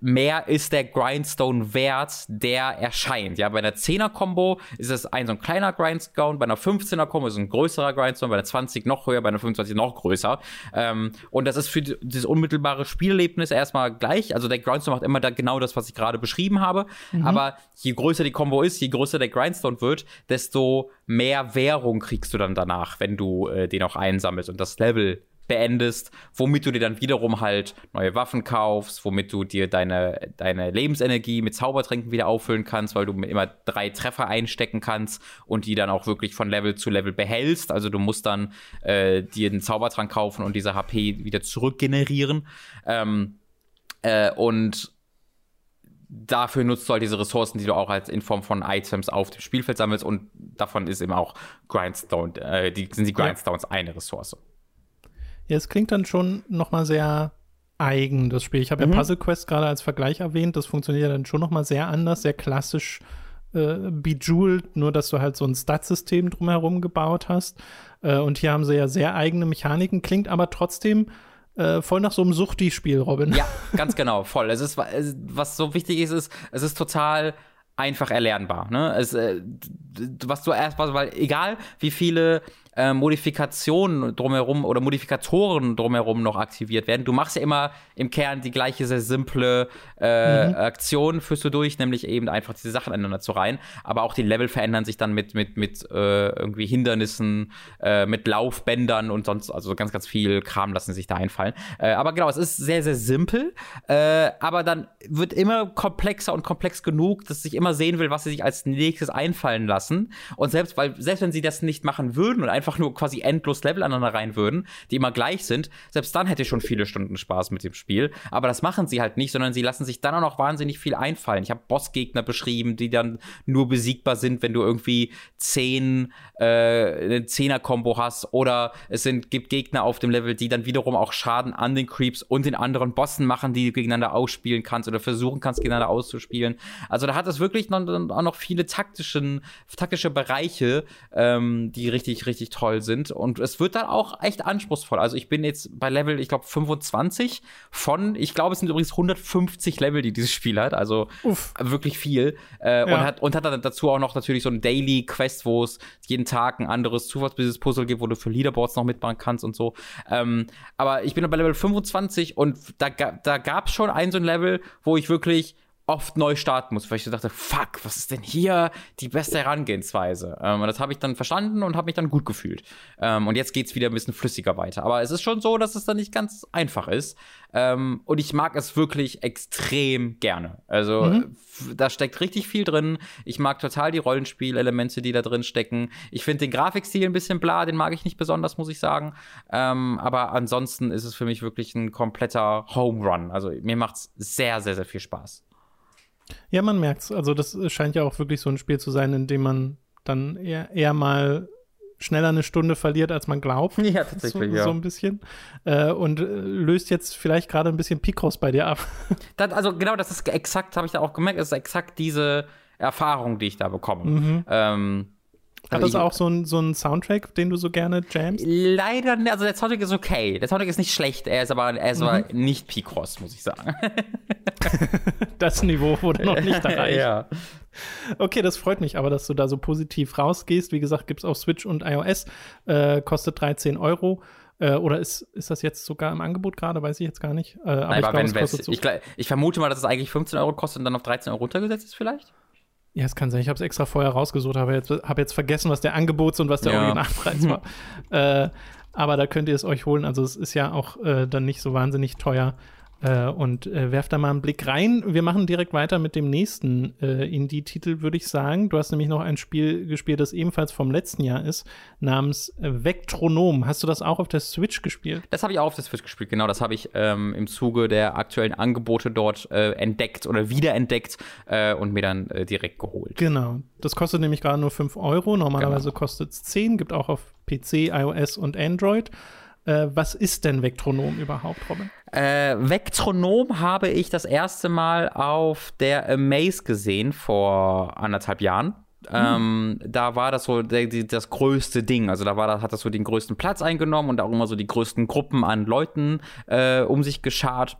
mehr ist der Grindstone wert, der erscheint. Ja, bei einer 10er-Kombo ist es ein so ein kleiner Grindstone, bei einer 15er-Kombo ist es ein größerer Grindstone, bei einer 20 noch höher, bei einer 25 noch größer. Ähm, und das ist für das unmittelbare Spielerlebnis erstmal gleich. Also der Grindstone macht immer da genau das, was ich gerade beschrieben habe. Mhm. Aber je größer die Kombo ist, je größer der Grindstone wird, desto mehr Währung kriegst du dann danach, wenn du äh, den auch einsammelst und das Level beendest, womit du dir dann wiederum halt neue Waffen kaufst, womit du dir deine, deine Lebensenergie mit Zaubertränken wieder auffüllen kannst, weil du immer drei Treffer einstecken kannst und die dann auch wirklich von Level zu Level behältst. Also du musst dann äh, dir einen Zaubertrank kaufen und diese HP wieder zurückgenerieren. Ähm, äh, und dafür nutzt du halt diese Ressourcen, die du auch als in Form von Items auf dem Spielfeld sammelst und davon ist eben auch Grindstone, äh, die, sind die Grindstones ja. eine Ressource. Ja, es klingt dann schon nochmal sehr eigen, das Spiel. Ich habe mhm. ja Puzzle Quest gerade als Vergleich erwähnt. Das funktioniert dann schon nochmal sehr anders, sehr klassisch äh, bejeweled, nur dass du halt so ein Stat-System drumherum gebaut hast. Äh, und hier haben sie ja sehr eigene Mechaniken, klingt aber trotzdem äh, voll nach so einem Suchti-Spiel, Robin. Ja, ganz genau, voll. Es ist, was so wichtig ist, ist, es ist total einfach erlernbar. Ne? Es, äh, was du erst, weil egal wie viele äh, Modifikationen drumherum oder Modifikatoren drumherum noch aktiviert werden. Du machst ja immer im Kern die gleiche sehr simple äh, mhm. Aktion führst du durch, nämlich eben einfach diese Sachen aneinander zu reihen. Aber auch die Level verändern sich dann mit, mit, mit äh, irgendwie Hindernissen, äh, mit Laufbändern und sonst, also ganz, ganz viel Kram lassen sich da einfallen. Äh, aber genau, es ist sehr, sehr simpel, äh, aber dann wird immer komplexer und komplex genug, dass ich immer sehen will, was sie sich als nächstes einfallen lassen. Und selbst, weil, selbst wenn sie das nicht machen würden und einfach nur quasi endlos Level aneinander rein würden, die immer gleich sind, selbst dann hätte ich schon viele Stunden Spaß mit dem Spiel. Aber das machen sie halt nicht, sondern sie lassen sich dann auch noch wahnsinnig viel einfallen. Ich habe Bossgegner beschrieben, die dann nur besiegbar sind, wenn du irgendwie zehn, äh, eine Zehner-Kombo hast. Oder es sind, gibt Gegner auf dem Level, die dann wiederum auch Schaden an den Creeps und den anderen Bossen machen, die du gegeneinander ausspielen kannst oder versuchen kannst, gegeneinander auszuspielen. Also da hat es wirklich noch, auch noch viele taktischen, taktische Bereiche, ähm, die richtig, richtig toll sind. Und es wird dann auch echt anspruchsvoll. Also ich bin jetzt bei Level, ich glaube, 25 von, ich glaube, es sind übrigens 150 Level, die dieses Spiel hat. Also Uff. wirklich viel. Äh, ja. und, hat, und hat dann dazu auch noch natürlich so ein Daily Quest, wo es jeden Tag ein anderes Zufallsbusiness-Puzzle gibt, wo du für Leaderboards noch mitmachen kannst und so. Ähm, aber ich bin bei Level 25 und da, da gab es schon ein so ein Level, wo ich wirklich oft neu starten muss, weil ich so dachte, fuck, was ist denn hier die beste Herangehensweise? Ähm, und das habe ich dann verstanden und habe mich dann gut gefühlt. Ähm, und jetzt geht's wieder ein bisschen flüssiger weiter. Aber es ist schon so, dass es dann nicht ganz einfach ist. Ähm, und ich mag es wirklich extrem gerne. Also mhm. da steckt richtig viel drin. Ich mag total die Rollenspielelemente, die da drin stecken. Ich finde den Grafikstil ein bisschen bla, den mag ich nicht besonders, muss ich sagen. Ähm, aber ansonsten ist es für mich wirklich ein kompletter Home Run. Also mir macht's sehr, sehr, sehr viel Spaß. Ja, man merkt es. Also, das scheint ja auch wirklich so ein Spiel zu sein, in dem man dann eher, eher mal schneller eine Stunde verliert, als man glaubt. Ja, tatsächlich, so, ja. So ein bisschen. Äh, und äh, löst jetzt vielleicht gerade ein bisschen Picross bei dir ab. Das, also, genau, das ist exakt, habe ich da auch gemerkt, das ist exakt diese Erfahrung, die ich da bekomme. Mhm. Ähm, hat das auch so einen so Soundtrack, den du so gerne jamst? Leider nicht. Also der Soundtrack ist okay. Der Soundtrack ist nicht schlecht. Er ist aber, er ist mhm. aber nicht Picross, muss ich sagen. das Niveau wurde noch nicht erreicht. ja. Okay, das freut mich aber, dass du da so positiv rausgehst. Wie gesagt, gibt es auf Switch und iOS. Äh, kostet 13 Euro. Äh, oder ist, ist das jetzt sogar im Angebot gerade? Weiß ich jetzt gar nicht. Äh, aber Nein, ich, glaub, wenn, es so. ich, ich, vermute mal, dass es eigentlich 15 Euro kostet und dann auf 13 Euro runtergesetzt ist, vielleicht? Ja, es kann sein. Ich habe es extra vorher rausgesucht, aber jetzt habe jetzt vergessen, was der Angebots- und was der ja. Originalpreis war. äh, aber da könnt ihr es euch holen. Also es ist ja auch äh, dann nicht so wahnsinnig teuer. Äh, und äh, werft da mal einen Blick rein. Wir machen direkt weiter mit dem nächsten äh, Indie-Titel, würde ich sagen. Du hast nämlich noch ein Spiel gespielt, das ebenfalls vom letzten Jahr ist, namens Vectronom. Hast du das auch auf der Switch gespielt? Das habe ich auch auf der Switch gespielt, genau. Das habe ich ähm, im Zuge der aktuellen Angebote dort äh, entdeckt oder wiederentdeckt äh, und mir dann äh, direkt geholt. Genau. Das kostet nämlich gerade nur 5 Euro. Normalerweise genau. kostet es 10, gibt auch auf PC, iOS und Android. Äh, was ist denn Vektronom überhaupt, Robin? Äh, Vektronom habe ich das erste Mal auf der Amaze gesehen vor anderthalb Jahren. Hm. Ähm, da war das so der, die, das größte Ding. Also da war das, hat das so den größten Platz eingenommen und auch immer so die größten Gruppen an Leuten äh, um sich geschart.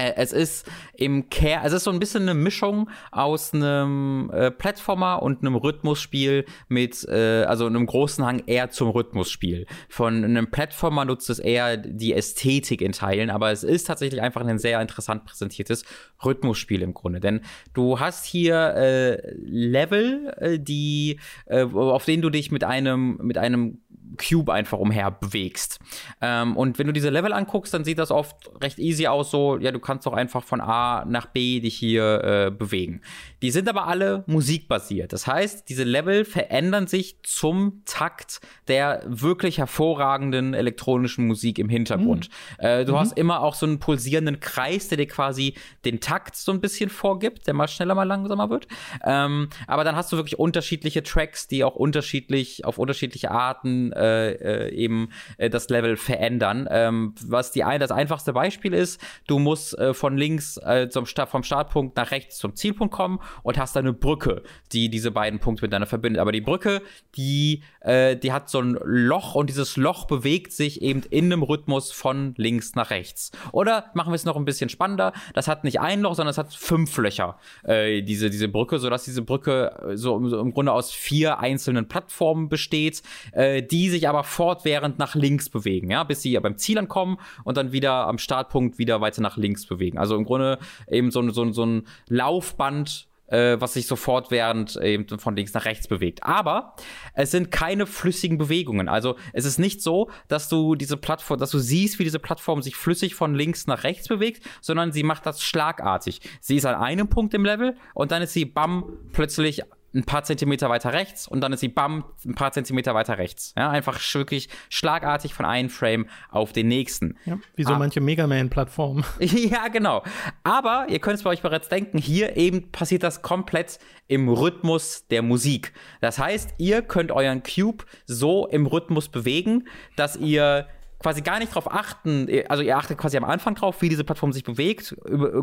Äh, es ist im Care, es ist so ein bisschen eine Mischung aus einem äh, Plattformer und einem Rhythmusspiel mit, äh, also einem großen Hang eher zum Rhythmusspiel. Von einem Plattformer nutzt es eher die Ästhetik in Teilen, aber es ist tatsächlich einfach ein sehr interessant präsentiertes Rhythmusspiel im Grunde. Denn du hast hier äh, Level, äh, die, äh, auf denen du dich mit einem, mit einem Cube einfach umher bewegst. Ähm, und wenn du diese Level anguckst, dann sieht das oft recht easy aus, so, ja, du kannst doch einfach von A nach B dich hier äh, bewegen. Die sind aber alle musikbasiert. Das heißt, diese Level verändern sich zum Takt der wirklich hervorragenden elektronischen Musik im Hintergrund. Mhm. Äh, du mhm. hast immer auch so einen pulsierenden Kreis, der dir quasi den Takt so ein bisschen vorgibt, der mal schneller, mal langsamer wird. Ähm, aber dann hast du wirklich unterschiedliche Tracks, die auch unterschiedlich, auf unterschiedliche Arten äh, äh, eben äh, das Level verändern. Ähm, was die ein, das einfachste Beispiel ist, du musst äh, von links äh, zum Start, vom Startpunkt nach rechts zum Zielpunkt kommen und hast eine Brücke, die diese beiden Punkte miteinander verbindet. Aber die Brücke, die, äh, die hat so ein Loch und dieses Loch bewegt sich eben in einem Rhythmus von links nach rechts. Oder machen wir es noch ein bisschen spannender, das hat nicht ein Loch, sondern es hat fünf Löcher, äh, diese, diese Brücke, sodass diese Brücke äh, so, so im Grunde aus vier einzelnen Plattformen besteht, äh, die sich aber fortwährend nach links bewegen, ja, bis sie beim Ziel ankommen und dann wieder am Startpunkt wieder weiter nach links bewegen. Also im Grunde eben so, so, so ein Laufband äh, was sich sofort während eben von links nach rechts bewegt. Aber es sind keine flüssigen Bewegungen. Also es ist nicht so, dass du diese Plattform, dass du siehst, wie diese Plattform sich flüssig von links nach rechts bewegt, sondern sie macht das schlagartig. Sie ist an einem Punkt im Level und dann ist sie bam plötzlich ein paar Zentimeter weiter rechts und dann ist sie bam, ein paar Zentimeter weiter rechts. Ja, einfach wirklich schlagartig von einem Frame auf den nächsten. Ja, wie so ah. manche Mega Man-Plattformen. ja, genau. Aber ihr könnt es bei euch bereits denken, hier eben passiert das komplett im Rhythmus der Musik. Das heißt, ihr könnt euren Cube so im Rhythmus bewegen, dass ihr quasi gar nicht drauf achten, also ihr achtet quasi am Anfang drauf, wie diese Plattform sich bewegt,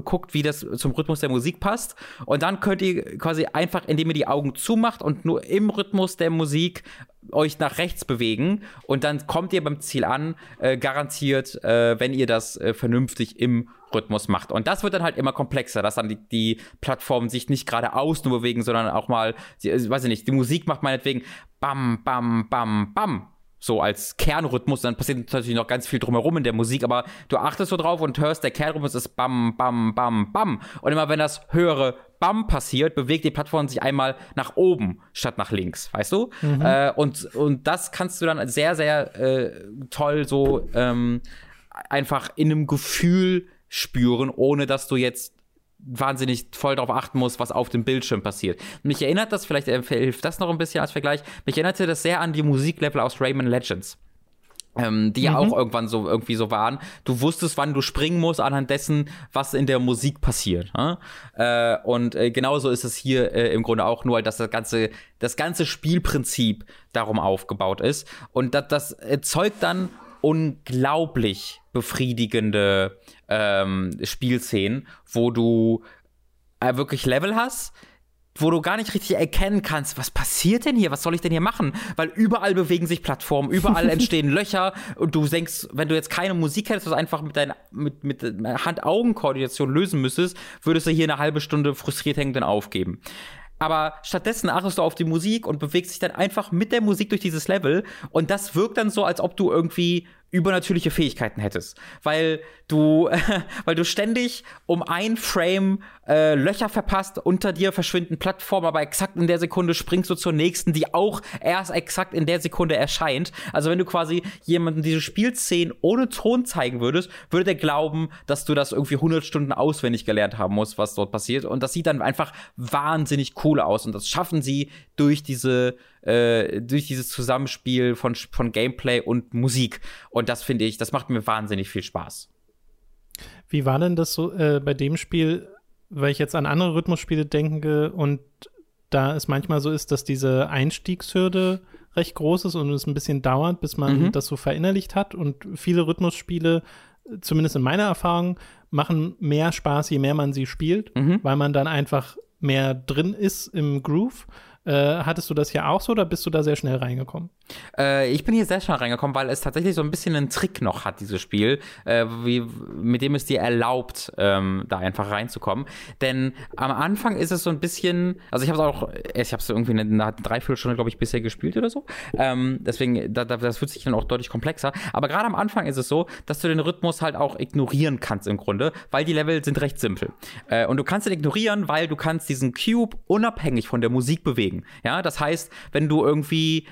guckt, wie das zum Rhythmus der Musik passt. Und dann könnt ihr quasi einfach, indem ihr die Augen zumacht und nur im Rhythmus der Musik euch nach rechts bewegen. Und dann kommt ihr beim Ziel an, äh, garantiert, äh, wenn ihr das äh, vernünftig im Rhythmus macht. Und das wird dann halt immer komplexer, dass dann die, die Plattformen sich nicht geradeaus nur bewegen, sondern auch mal, die, weiß ich nicht, die Musik macht meinetwegen bam, bam, bam, bam so als Kernrhythmus, dann passiert natürlich noch ganz viel drumherum in der Musik, aber du achtest so drauf und hörst, der Kernrhythmus ist bam, bam, bam, bam. Und immer wenn das höhere Bam passiert, bewegt die Plattform sich einmal nach oben statt nach links, weißt du? Mhm. Äh, und, und das kannst du dann sehr, sehr äh, toll so ähm, einfach in einem Gefühl spüren, ohne dass du jetzt wahnsinnig voll darauf achten muss, was auf dem Bildschirm passiert. Mich erinnert das, vielleicht hilft das noch ein bisschen als Vergleich, mich erinnerte das sehr an die Musiklevel aus Rayman Legends. Ähm, die ja mhm. auch irgendwann so irgendwie so waren. Du wusstest, wann du springen musst, anhand dessen, was in der Musik passiert. Ne? Äh, und äh, genauso ist es hier äh, im Grunde auch nur, dass das ganze, das ganze Spielprinzip darum aufgebaut ist. Und das, das erzeugt dann unglaublich befriedigende ähm, Spielszenen, wo du äh, wirklich Level hast, wo du gar nicht richtig erkennen kannst, was passiert denn hier, was soll ich denn hier machen? Weil überall bewegen sich Plattformen, überall entstehen Löcher und du denkst, wenn du jetzt keine Musik hättest, was einfach mit deiner mit, mit Hand-Augen-Koordination lösen müsstest, würdest du hier eine halbe Stunde frustriert hängen dann aufgeben. Aber stattdessen achtest du auf die Musik und bewegst dich dann einfach mit der Musik durch dieses Level. Und das wirkt dann so, als ob du irgendwie übernatürliche Fähigkeiten hättest, weil du, äh, weil du ständig um ein Frame äh, Löcher verpasst, unter dir verschwinden Plattformen, aber exakt in der Sekunde springst du zur nächsten, die auch erst exakt in der Sekunde erscheint. Also wenn du quasi jemanden diese Spielszenen ohne Ton zeigen würdest, würde der glauben, dass du das irgendwie 100 Stunden auswendig gelernt haben musst, was dort passiert. Und das sieht dann einfach wahnsinnig cool aus. Und das schaffen sie durch diese äh, durch dieses Zusammenspiel von, von Gameplay und Musik. Und das finde ich, das macht mir wahnsinnig viel Spaß. Wie war denn das so äh, bei dem Spiel, weil ich jetzt an andere Rhythmusspiele denke und da es manchmal so ist, dass diese Einstiegshürde recht groß ist und es ein bisschen dauert, bis man mhm. das so verinnerlicht hat und viele Rhythmusspiele, zumindest in meiner Erfahrung, machen mehr Spaß, je mehr man sie spielt, mhm. weil man dann einfach mehr drin ist im Groove Äh, hattest du das hier auch so oder bist du da sehr schnell reingekommen? Äh, ich bin hier sehr schnell reingekommen, weil es tatsächlich so ein bisschen einen Trick noch hat, dieses Spiel, äh, wie, mit dem es dir erlaubt, ähm, da einfach reinzukommen. Denn am Anfang ist es so ein bisschen, also ich habe es auch, ich habe es irgendwie eine, eine Dreiviertelstunde, glaube ich, bisher gespielt oder so. Ähm, deswegen, da, da, das wird sich dann auch deutlich komplexer. Aber gerade am Anfang ist es so, dass du den Rhythmus halt auch ignorieren kannst im Grunde, weil die Level sind recht simpel. Äh, und du kannst ihn ignorieren, weil du kannst diesen Cube unabhängig von der Musik bewegen bewegen. Ja, das heißt, wenn du irgendwie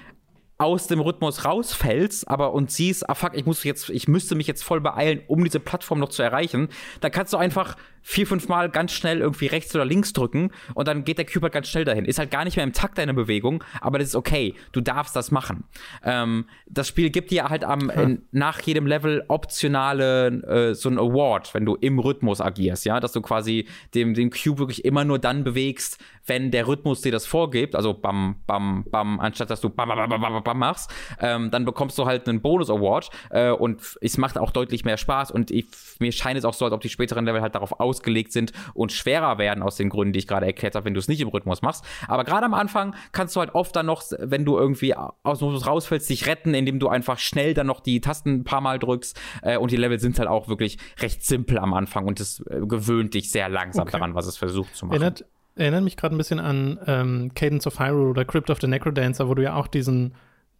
aus dem Rhythmus rausfällst, aber und siehst, ah fuck, ich muss jetzt, ich müsste mich jetzt voll beeilen, um diese Plattform noch zu erreichen, dann kannst du einfach vier, fünf Mal ganz schnell irgendwie rechts oder links drücken und dann geht der Cube halt ganz schnell dahin. Ist halt gar nicht mehr im Takt deiner Bewegung, aber das ist okay. Du darfst das machen. Ähm, das Spiel gibt dir halt am, hm. in, nach jedem Level optionale äh, so ein Award, wenn du im Rhythmus agierst, ja, dass du quasi dem, dem Cube wirklich immer nur dann bewegst, wenn der Rhythmus dir das vorgibt, also bam, bam, bam, anstatt dass du bam, bam, bam, bam, bam machst, ähm, dann bekommst du halt einen Bonus-Award äh, und es macht auch deutlich mehr Spaß und ich, mir scheint es auch so, als ob die späteren Level halt darauf aus ausgelegt sind und schwerer werden aus den Gründen, die ich gerade erklärt habe, wenn du es nicht im Rhythmus machst. Aber gerade am Anfang kannst du halt oft dann noch, wenn du irgendwie aus dem Rhythmus rausfällst, dich retten, indem du einfach schnell dann noch die Tasten ein paar Mal drückst. Äh, und die Level sind halt auch wirklich recht simpel am Anfang und es äh, gewöhnt dich sehr langsam okay. daran, was es versucht zu machen. Erinnert, erinnert mich gerade ein bisschen an ähm, Cadence of Hyrule oder Crypt of the Necrodancer, wo du ja auch diesen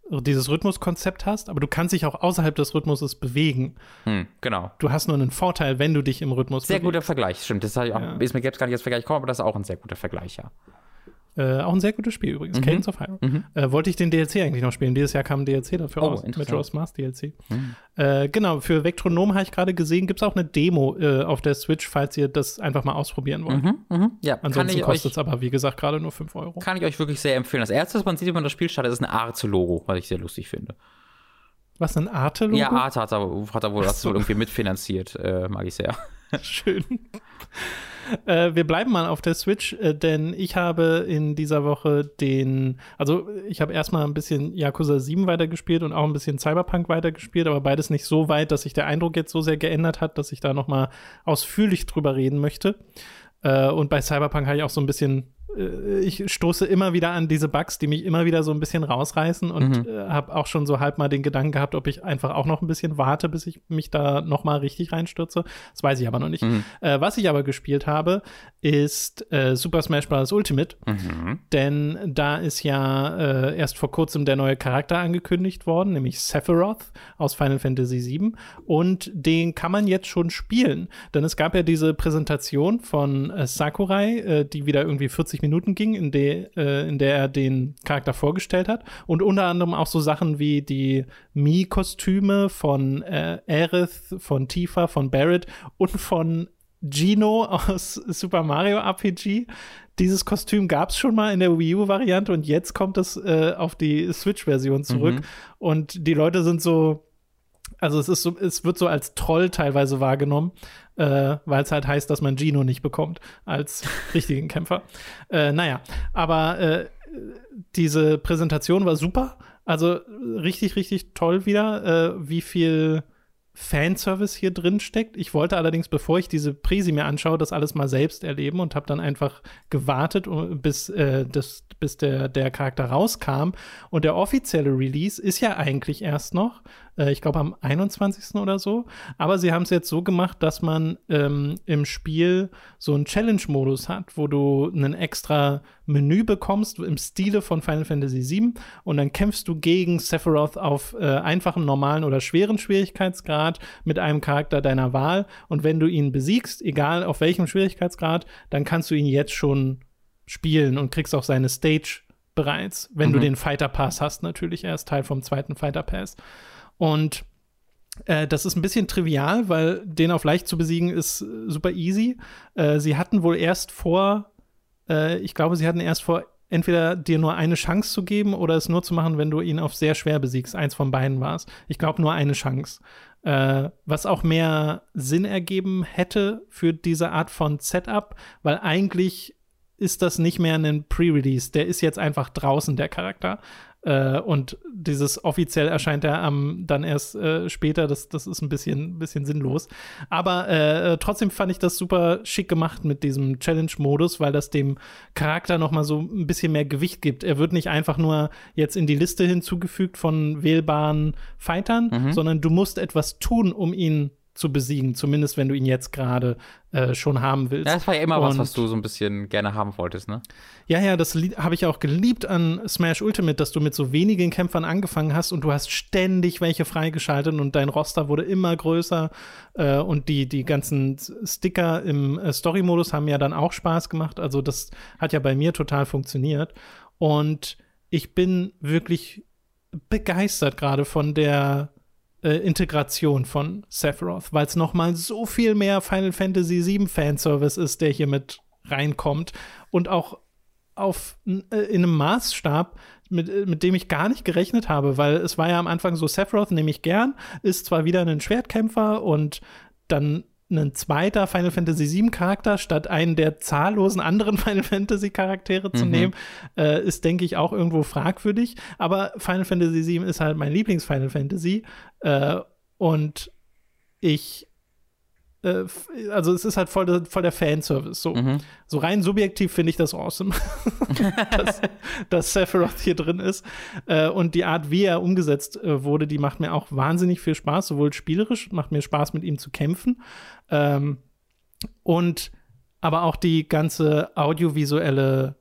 dieses Rhythmuskonzept hast, aber du kannst dich auch außerhalb des Rhythmuses bewegen. Hm, genau. Du hast nur einen Vorteil, wenn du dich im Rhythmus Sehr bewegst. guter Vergleich, stimmt. Das auch, ja. ist mir jetzt gar nicht als Vergleich gekommen, aber das ist auch ein sehr guter Vergleich, ja. Äh, auch ein sehr gutes Spiel übrigens, mhm. Cadence of Hyrule. Mhm. Äh, wollte ich den DLC eigentlich noch spielen. Dieses Jahr kam ein DLC dafür oh, raus. Majora's Mask DLC. Mhm. Äh, genau, für Vectronom habe ich gerade gesehen, gibt es auch eine Demo äh, auf der Switch, falls ihr das einfach mal ausprobieren wollt. Mhm, mhm. Ja, Ansonsten kostet es aber, wie gesagt, gerade nur 5 Euro. Kann ich euch wirklich sehr empfehlen. Das erste, was man sieht, wenn man das Spiel startet, ist ein Arte-Logo, was ich sehr lustig finde. Was, ein Arte-Logo? Ja, Arte hat er, hat er wohl, so. wohl irgendwie mitfinanziert, äh, mag ich sehr. Schön. Äh, wir bleiben mal auf der Switch, äh, denn ich habe in dieser Woche den, also ich habe erstmal ein bisschen Yakuza 7 weitergespielt und auch ein bisschen Cyberpunk weitergespielt, aber beides nicht so weit, dass sich der Eindruck jetzt so sehr geändert hat, dass ich da noch mal ausführlich drüber reden möchte. Äh, und bei Cyberpunk habe ich auch so ein bisschen ich stoße immer wieder an diese Bugs, die mich immer wieder so ein bisschen rausreißen und mhm. äh, habe auch schon so halb mal den Gedanken gehabt, ob ich einfach auch noch ein bisschen warte, bis ich mich da noch mal richtig reinstürze. Das weiß ich aber noch nicht. Mhm. Äh, was ich aber gespielt habe, ist äh, Super Smash Bros. Ultimate, mhm. denn da ist ja äh, erst vor kurzem der neue Charakter angekündigt worden, nämlich Sephiroth aus Final Fantasy VII und den kann man jetzt schon spielen, denn es gab ja diese Präsentation von äh, Sakurai, die wieder irgendwie 40 Minuten ging, in, de, äh, in der er den Charakter vorgestellt hat. Und unter anderem auch so Sachen wie die Mii-Kostüme von äh, Aerith, von Tifa, von Barrett und von Gino aus Super Mario RPG. Dieses Kostüm gab es schon mal in der Wii U-Variante und jetzt kommt es äh, auf die Switch-Version zurück. Mhm. Und die Leute sind so, also es ist so, es wird so als Troll teilweise wahrgenommen, äh, weil es halt heißt, dass man Gino nicht bekommt als richtigen Kämpfer. Äh, naja, aber äh, diese Präsentation war super. Also richtig, richtig toll wieder, äh, wie viel Fanservice hier drin steckt. Ich wollte allerdings, bevor ich diese Präsi mir anschaue, das alles mal selbst erleben und habe dann einfach gewartet, bis, äh, das, bis der, der Charakter rauskam. Und der offizielle Release ist ja eigentlich erst noch äh, ich glaube am 21. oder so. Aber sie haben es jetzt so gemacht, dass man ähm, im Spiel so einen Challenge-Modus hat, wo du ein extra Menü bekommst im Stile von Final Fantasy VII und dann kämpfst du gegen Sephiroth auf äh, einfachem, normalen oder schweren Schwierigkeitsgrad mit einem Charakter deiner Wahl. Und wenn du ihn besiegst, egal auf welchem Schwierigkeitsgrad, dann kannst du ihn jetzt schon spielen und kriegst auch seine Stage bereits, wenn mhm. du den Fighter Pass hast, natürlich. Er ist Teil vom zweiten Fighter Pass. Und äh, das ist ein bisschen trivial, weil den auf leicht zu besiegen ist äh, super easy. Äh, sie hatten wohl erst vor, äh, ich glaube, sie hatten erst vor, entweder dir nur eine Chance zu geben oder es nur zu machen, wenn du ihn auf sehr schwer besiegst. Eins von beiden war es. Ich glaube, nur eine Chance. Äh, was auch mehr Sinn ergeben hätte für diese Art von Setup, weil eigentlich ist das nicht mehr ein Pre-Release. Der ist jetzt einfach draußen, der Charakter. Äh, und dieses offiziell erscheint er am dann erst äh, später. Das, das ist ein bisschen, bisschen sinnlos. Aber äh, trotzdem fand ich das super schick gemacht mit diesem Challenge-Modus, weil das dem Charakter noch mal so ein bisschen mehr Gewicht gibt. Er wird nicht einfach nur jetzt in die Liste hinzugefügt von wählbaren Fightern, mhm. sondern du musst etwas tun, um ihn zu besiegen, zumindest wenn du ihn jetzt gerade äh, schon haben willst. Ja, das war ja immer und, was, was du so ein bisschen gerne haben wolltest, ne? Ja, ja, das habe ich auch geliebt an Smash Ultimate, dass du mit so wenigen Kämpfern angefangen hast und du hast ständig welche freigeschaltet und dein Roster wurde immer größer äh, und die, die ganzen Sticker im äh, Story-Modus haben ja dann auch Spaß gemacht. Also das hat ja bei mir total funktioniert und ich bin wirklich begeistert gerade von der äh, Integration von Sephiroth, weil es nochmal so viel mehr Final Fantasy VII Fanservice ist, der hier mit reinkommt und auch auf äh, in einem Maßstab, mit, äh, mit dem ich gar nicht gerechnet habe, weil es war ja am Anfang so, Sephiroth nehme ich gern, ist zwar wieder ein Schwertkämpfer und dann ein zweiter Final Fantasy VII Charakter statt einen der zahllosen anderen Final Fantasy Charaktere zu mhm. nehmen, äh, ist, denke ich, auch irgendwo fragwürdig. Aber Final Fantasy VII ist halt mein Lieblings-Final Fantasy. Äh, und ich äh, also es ist halt voll, der, voll der Fanservice. So, mhm. so rein subjektiv finde ich das awesome, dass, dass Sephiroth hier drin ist. Äh, und die Art, wie er umgesetzt äh, wurde, die macht mir auch wahnsinnig viel Spaß, sowohl spielerisch, macht mir Spaß, mit ihm zu kämpfen. Ähm, und aber auch die ganze audiovisuelle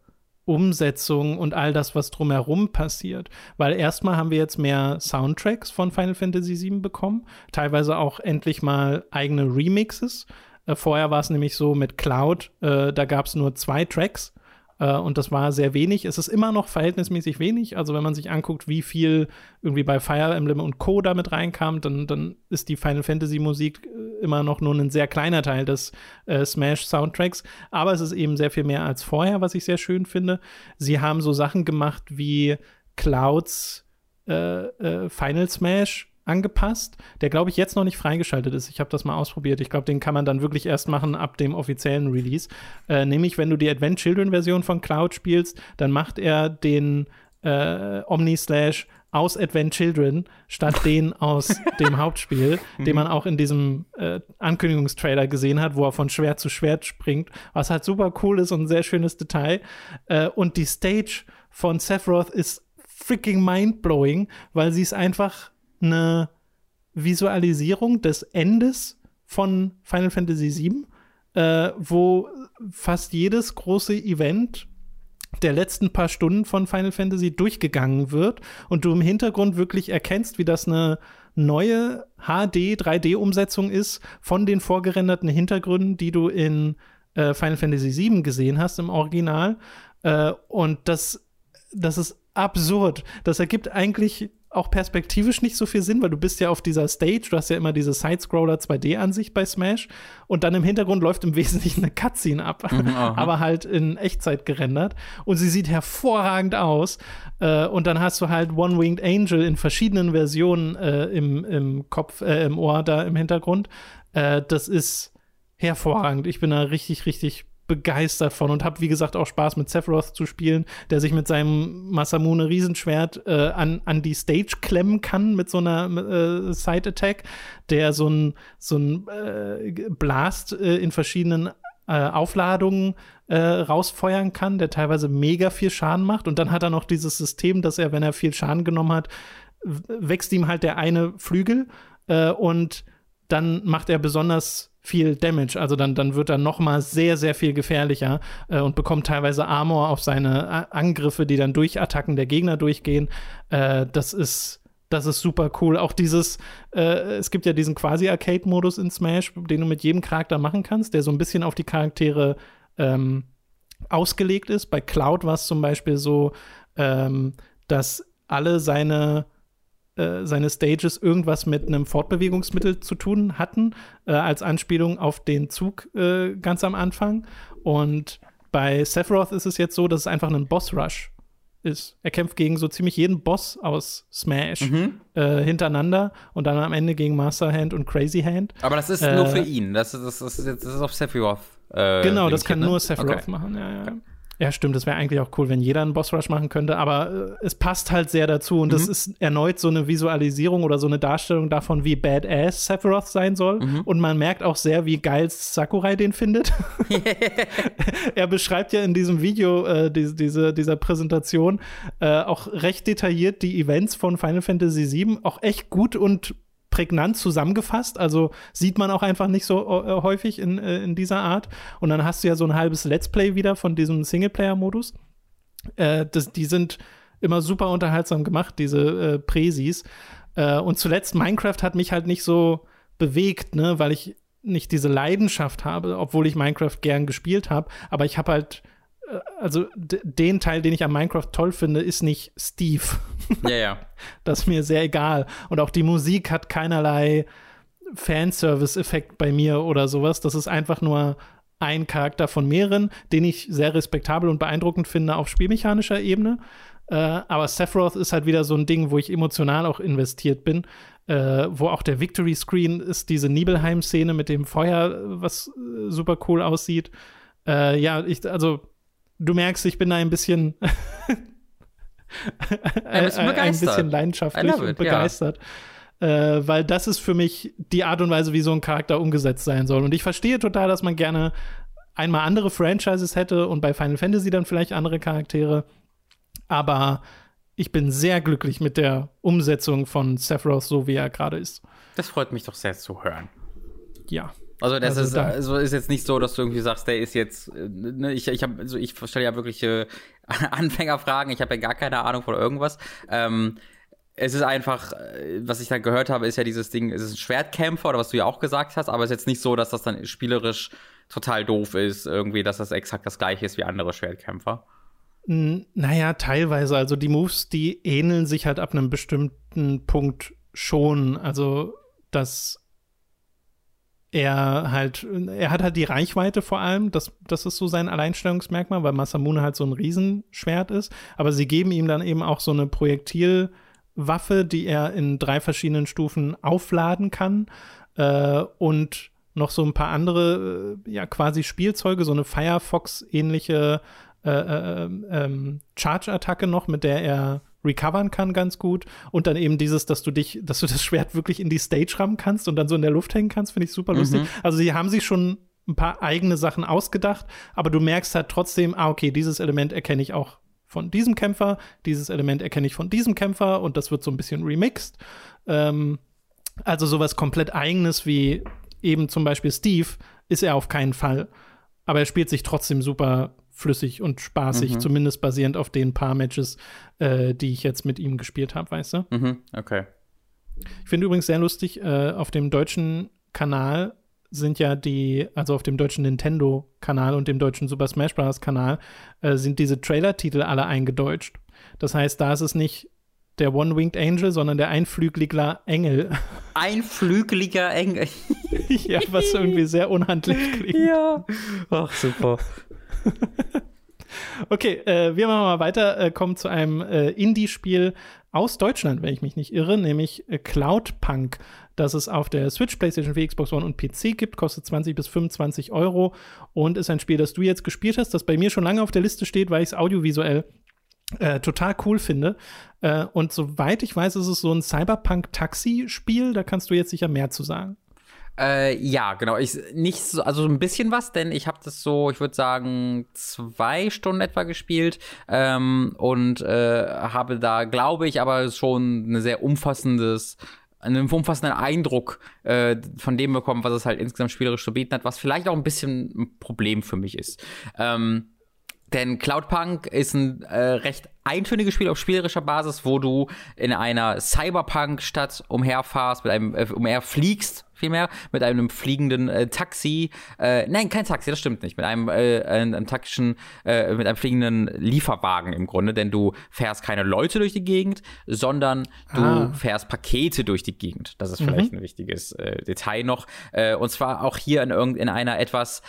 Umsetzung und all das, was drumherum passiert. Weil erstmal haben wir jetzt mehr Soundtracks von Final Fantasy VII bekommen, teilweise auch endlich mal eigene Remixes. Äh, vorher war es nämlich so mit Cloud, äh, da gab es nur zwei Tracks und das war sehr wenig. Es ist immer noch verhältnismäßig wenig. Also wenn man sich anguckt, wie viel irgendwie bei Fire Emblem und Co. damit reinkam, dann, dann ist die Final Fantasy Musik äh, immer noch nur ein sehr kleiner Teil des äh, Smash Soundtracks. Aber es ist eben sehr viel mehr als vorher, was ich sehr schön finde. Sie haben so Sachen gemacht wie Clouds äh, äh Final Smash angepasst, der glaube ich jetzt noch nicht freigeschaltet ist. Ich habe das mal ausprobiert. Ich glaube, den kann man dann wirklich erst machen ab dem offiziellen Release. Äh, nämlich, wenn du die Advent Children Version von Cloud spielst, dann macht er den äh, Omni Slash aus Advent Children statt den aus dem Hauptspiel, den man auch in diesem äh, Ankündigungstrailer gesehen hat, wo er von Schwert zu Schwert springt, was halt super cool ist und ein sehr schönes Detail. Äh, und die Stage von Sephiroth ist freaking mindblowing, weil sie es einfach eine Visualisierung des Endes von Final Fantasy VII, äh, wo fast jedes große Event der letzten paar Stunden von Final Fantasy durchgegangen wird und du im Hintergrund wirklich erkennst, wie das eine neue HD 3D-Umsetzung ist von den vorgerenderten Hintergründen, die du in äh, Final Fantasy VII gesehen hast im Original. Äh, und das, das ist absurd. Das ergibt eigentlich auch perspektivisch nicht so viel Sinn, weil du bist ja auf dieser Stage, du hast ja immer diese Side-Scroller 2D-Ansicht bei Smash und dann im Hintergrund läuft im Wesentlichen eine Cutscene ab, mhm, aber halt in Echtzeit gerendert und sie sieht hervorragend aus äh, und dann hast du halt One-Winged Angel in verschiedenen Versionen äh, im, im Kopf, äh, im Ohr da im Hintergrund. Äh, das ist hervorragend. Ich bin da richtig, richtig begeistert von und habe, wie gesagt, auch Spaß mit Sephiroth zu spielen, der sich mit seinem Masamune Riesenschwert äh, an, an die Stage klemmen kann mit so einer äh, Side-Attack, der so ein, so ein äh, Blast äh, in verschiedenen äh, Aufladungen äh, rausfeuern kann, der teilweise mega viel Schaden macht. Und dann hat er noch dieses System, dass er, wenn er viel Schaden genommen hat, wächst ihm halt der eine Flügel und dann macht er besonders viel Damage. Also dann, dann wird er noch mal sehr, sehr viel gefährlicher äh, und bekommt teilweise Armor auf seine A Angriffe, die dann durch Attacken der Gegner durchgehen. Äh, das ist das ist super cool. Auch dieses, äh, es gibt ja diesen quasi Arcade-Modus in Smash, den du mit jedem Charakter machen kannst, der so ein bisschen auf die Charaktere ähm, ausgelegt ist. Bei Cloud war es zum Beispiel so, ähm, dass alle seine äh, seine Stages irgendwas mit einem Fortbewegungsmittel zu tun hatten, äh, als Anspielung auf den Zug äh, ganz am Anfang. Und bei Sephiroth ist es jetzt so, dass es einfach ein Boss-Rush ist. Er kämpft gegen so ziemlich jeden Boss aus Smash mhm. äh, hintereinander und dann am Ende gegen Master Hand und Crazy Hand. Aber das ist nur für ihn. Das, das, das, ist, das ist auf Sephiroth. Äh, genau, das kann ne? nur Sephiroth okay. machen. Ja, ja. Okay. Ja, stimmt. Es wäre eigentlich auch cool, wenn jeder einen Boss Rush machen könnte, aber äh, es passt halt sehr dazu und mhm. das ist erneut so eine Visualisierung oder so eine Darstellung davon, wie badass Sephiroth sein soll. Mhm. Und man merkt auch sehr, wie geil Sakurai den findet. er beschreibt ja in diesem Video, äh, die, diese, dieser Präsentation, äh, auch recht detailliert die Events von Final Fantasy VII, auch echt gut und prägnant zusammengefasst. Also sieht man auch einfach nicht so äh, häufig in, äh, in dieser Art. Und dann hast du ja so ein halbes Let's Play wieder von diesem Singleplayer-Modus. Äh, die sind immer super unterhaltsam gemacht, diese äh, Präsis. Äh, und zuletzt Minecraft hat mich halt nicht so bewegt, ne, weil ich nicht diese Leidenschaft habe, obwohl ich Minecraft gern gespielt habe. Aber ich habe halt äh, also den Teil, den ich an Minecraft toll finde, ist nicht Steve. Ja, ja. das ist mir sehr egal. Und auch die Musik hat keinerlei Fanservice-Effekt bei mir oder sowas. Das ist einfach nur ein Charakter von mehreren, den ich sehr respektabel und beeindruckend finde auf spielmechanischer Ebene. Äh, aber Sephiroth ist halt wieder so ein Ding, wo ich emotional auch investiert bin. Äh, wo auch der Victory Screen ist, diese Nibelheim-Szene mit dem Feuer, was äh, super cool aussieht. Äh, ja, ich, also du merkst, ich bin da ein bisschen, ein, ein bisschen leidenschaftlich und begeistert. Ja. Äh, weil das ist für mich die Art und Weise, wie so ein Charakter umgesetzt sein soll. Und ich verstehe total, dass man gerne einmal andere Franchises hätte und bei Final Fantasy dann vielleicht andere Charaktere. Aber ich bin sehr glücklich mit der Umsetzung von Sephiroth, so wie er gerade ist. Das freut mich doch sehr zu hören. Ja. Also das also ist, da also ist jetzt nicht so, dass du irgendwie sagst, der ist jetzt, äh, ne, ich, ich habe, also ich stelle ja wirklich äh, Anfängerfragen, ich habe ja gar keine Ahnung von irgendwas. Ähm, es ist einfach, äh, was ich dann gehört habe, ist ja dieses Ding, es ist ein Schwertkämpfer oder was du ja auch gesagt hast, aber es ist jetzt nicht so, dass das dann spielerisch total doof ist, irgendwie, dass das exakt das gleiche ist wie andere Schwertkämpfer. Naja, teilweise. Also die Moves, die ähneln sich halt ab einem bestimmten Punkt schon. Also das er halt, er hat halt die Reichweite vor allem, das, das ist so sein Alleinstellungsmerkmal, weil Masamune halt so ein Riesenschwert ist, aber sie geben ihm dann eben auch so eine Projektilwaffe, die er in drei verschiedenen Stufen aufladen kann. Äh, und noch so ein paar andere, äh, ja, quasi Spielzeuge, so eine Firefox-ähnliche äh, äh, ähm, Charge-Attacke noch, mit der er recovern kann ganz gut. Und dann eben dieses, dass du dich, dass du das Schwert wirklich in die Stage rammen kannst und dann so in der Luft hängen kannst, finde ich super lustig. Mhm. Also sie haben sich schon ein paar eigene Sachen ausgedacht, aber du merkst halt trotzdem, ah, okay, dieses Element erkenne ich auch von diesem Kämpfer, dieses Element erkenne ich von diesem Kämpfer und das wird so ein bisschen remixed. Ähm, also sowas komplett eigenes wie eben zum Beispiel Steve ist er auf keinen Fall. Aber er spielt sich trotzdem super flüssig und spaßig, mhm. zumindest basierend auf den paar Matches, äh, die ich jetzt mit ihm gespielt habe, weißt du? Mhm. Okay. Ich finde übrigens sehr lustig, äh, auf dem deutschen Kanal sind ja die, also auf dem deutschen Nintendo-Kanal und dem deutschen Super Smash Bros. Kanal, äh, sind diese Trailer-Titel alle eingedeutscht. Das heißt, da ist es nicht der One-Winged Angel, sondern der einflügeliger Engel. Einflügeliger Engel. ja, was irgendwie sehr unhandlich klingt. Ja. Ach, super. okay, äh, wir machen mal weiter, äh, kommen zu einem äh, Indie-Spiel aus Deutschland, wenn ich mich nicht irre, nämlich äh, Cloudpunk, das es auf der Switch, PlayStation 4, Xbox One und PC gibt, kostet 20 bis 25 Euro und ist ein Spiel, das du jetzt gespielt hast, das bei mir schon lange auf der Liste steht, weil ich es audiovisuell äh, total cool finde. Äh, und soweit ich weiß, ist es so ein Cyberpunk-Taxi-Spiel. Da kannst du jetzt sicher mehr zu sagen. Äh, ja, genau. Ich nicht so, also ein bisschen was, denn ich habe das so, ich würde sagen, zwei Stunden etwa gespielt ähm, und äh, habe da, glaube ich, aber schon ein sehr umfassendes einen umfassenden Eindruck äh, von dem bekommen, was es halt insgesamt spielerisch zu bieten hat, was vielleicht auch ein bisschen ein Problem für mich ist. Ähm, denn Cloudpunk ist ein äh, recht eintöniges Spiel auf spielerischer Basis, wo du in einer Cyberpunk-Stadt umherfahrst, mit einem äh, umherfliegst vielmehr, mit einem fliegenden äh, Taxi. Äh, nein, kein Taxi, das stimmt nicht. Mit einem, äh, einem, einem taktischen, äh, mit einem fliegenden Lieferwagen im Grunde, denn du fährst keine Leute durch die Gegend, sondern du ah. fährst Pakete durch die Gegend. Das ist vielleicht mhm. ein wichtiges äh, Detail noch. Äh, und zwar auch hier in, irgend, in einer etwas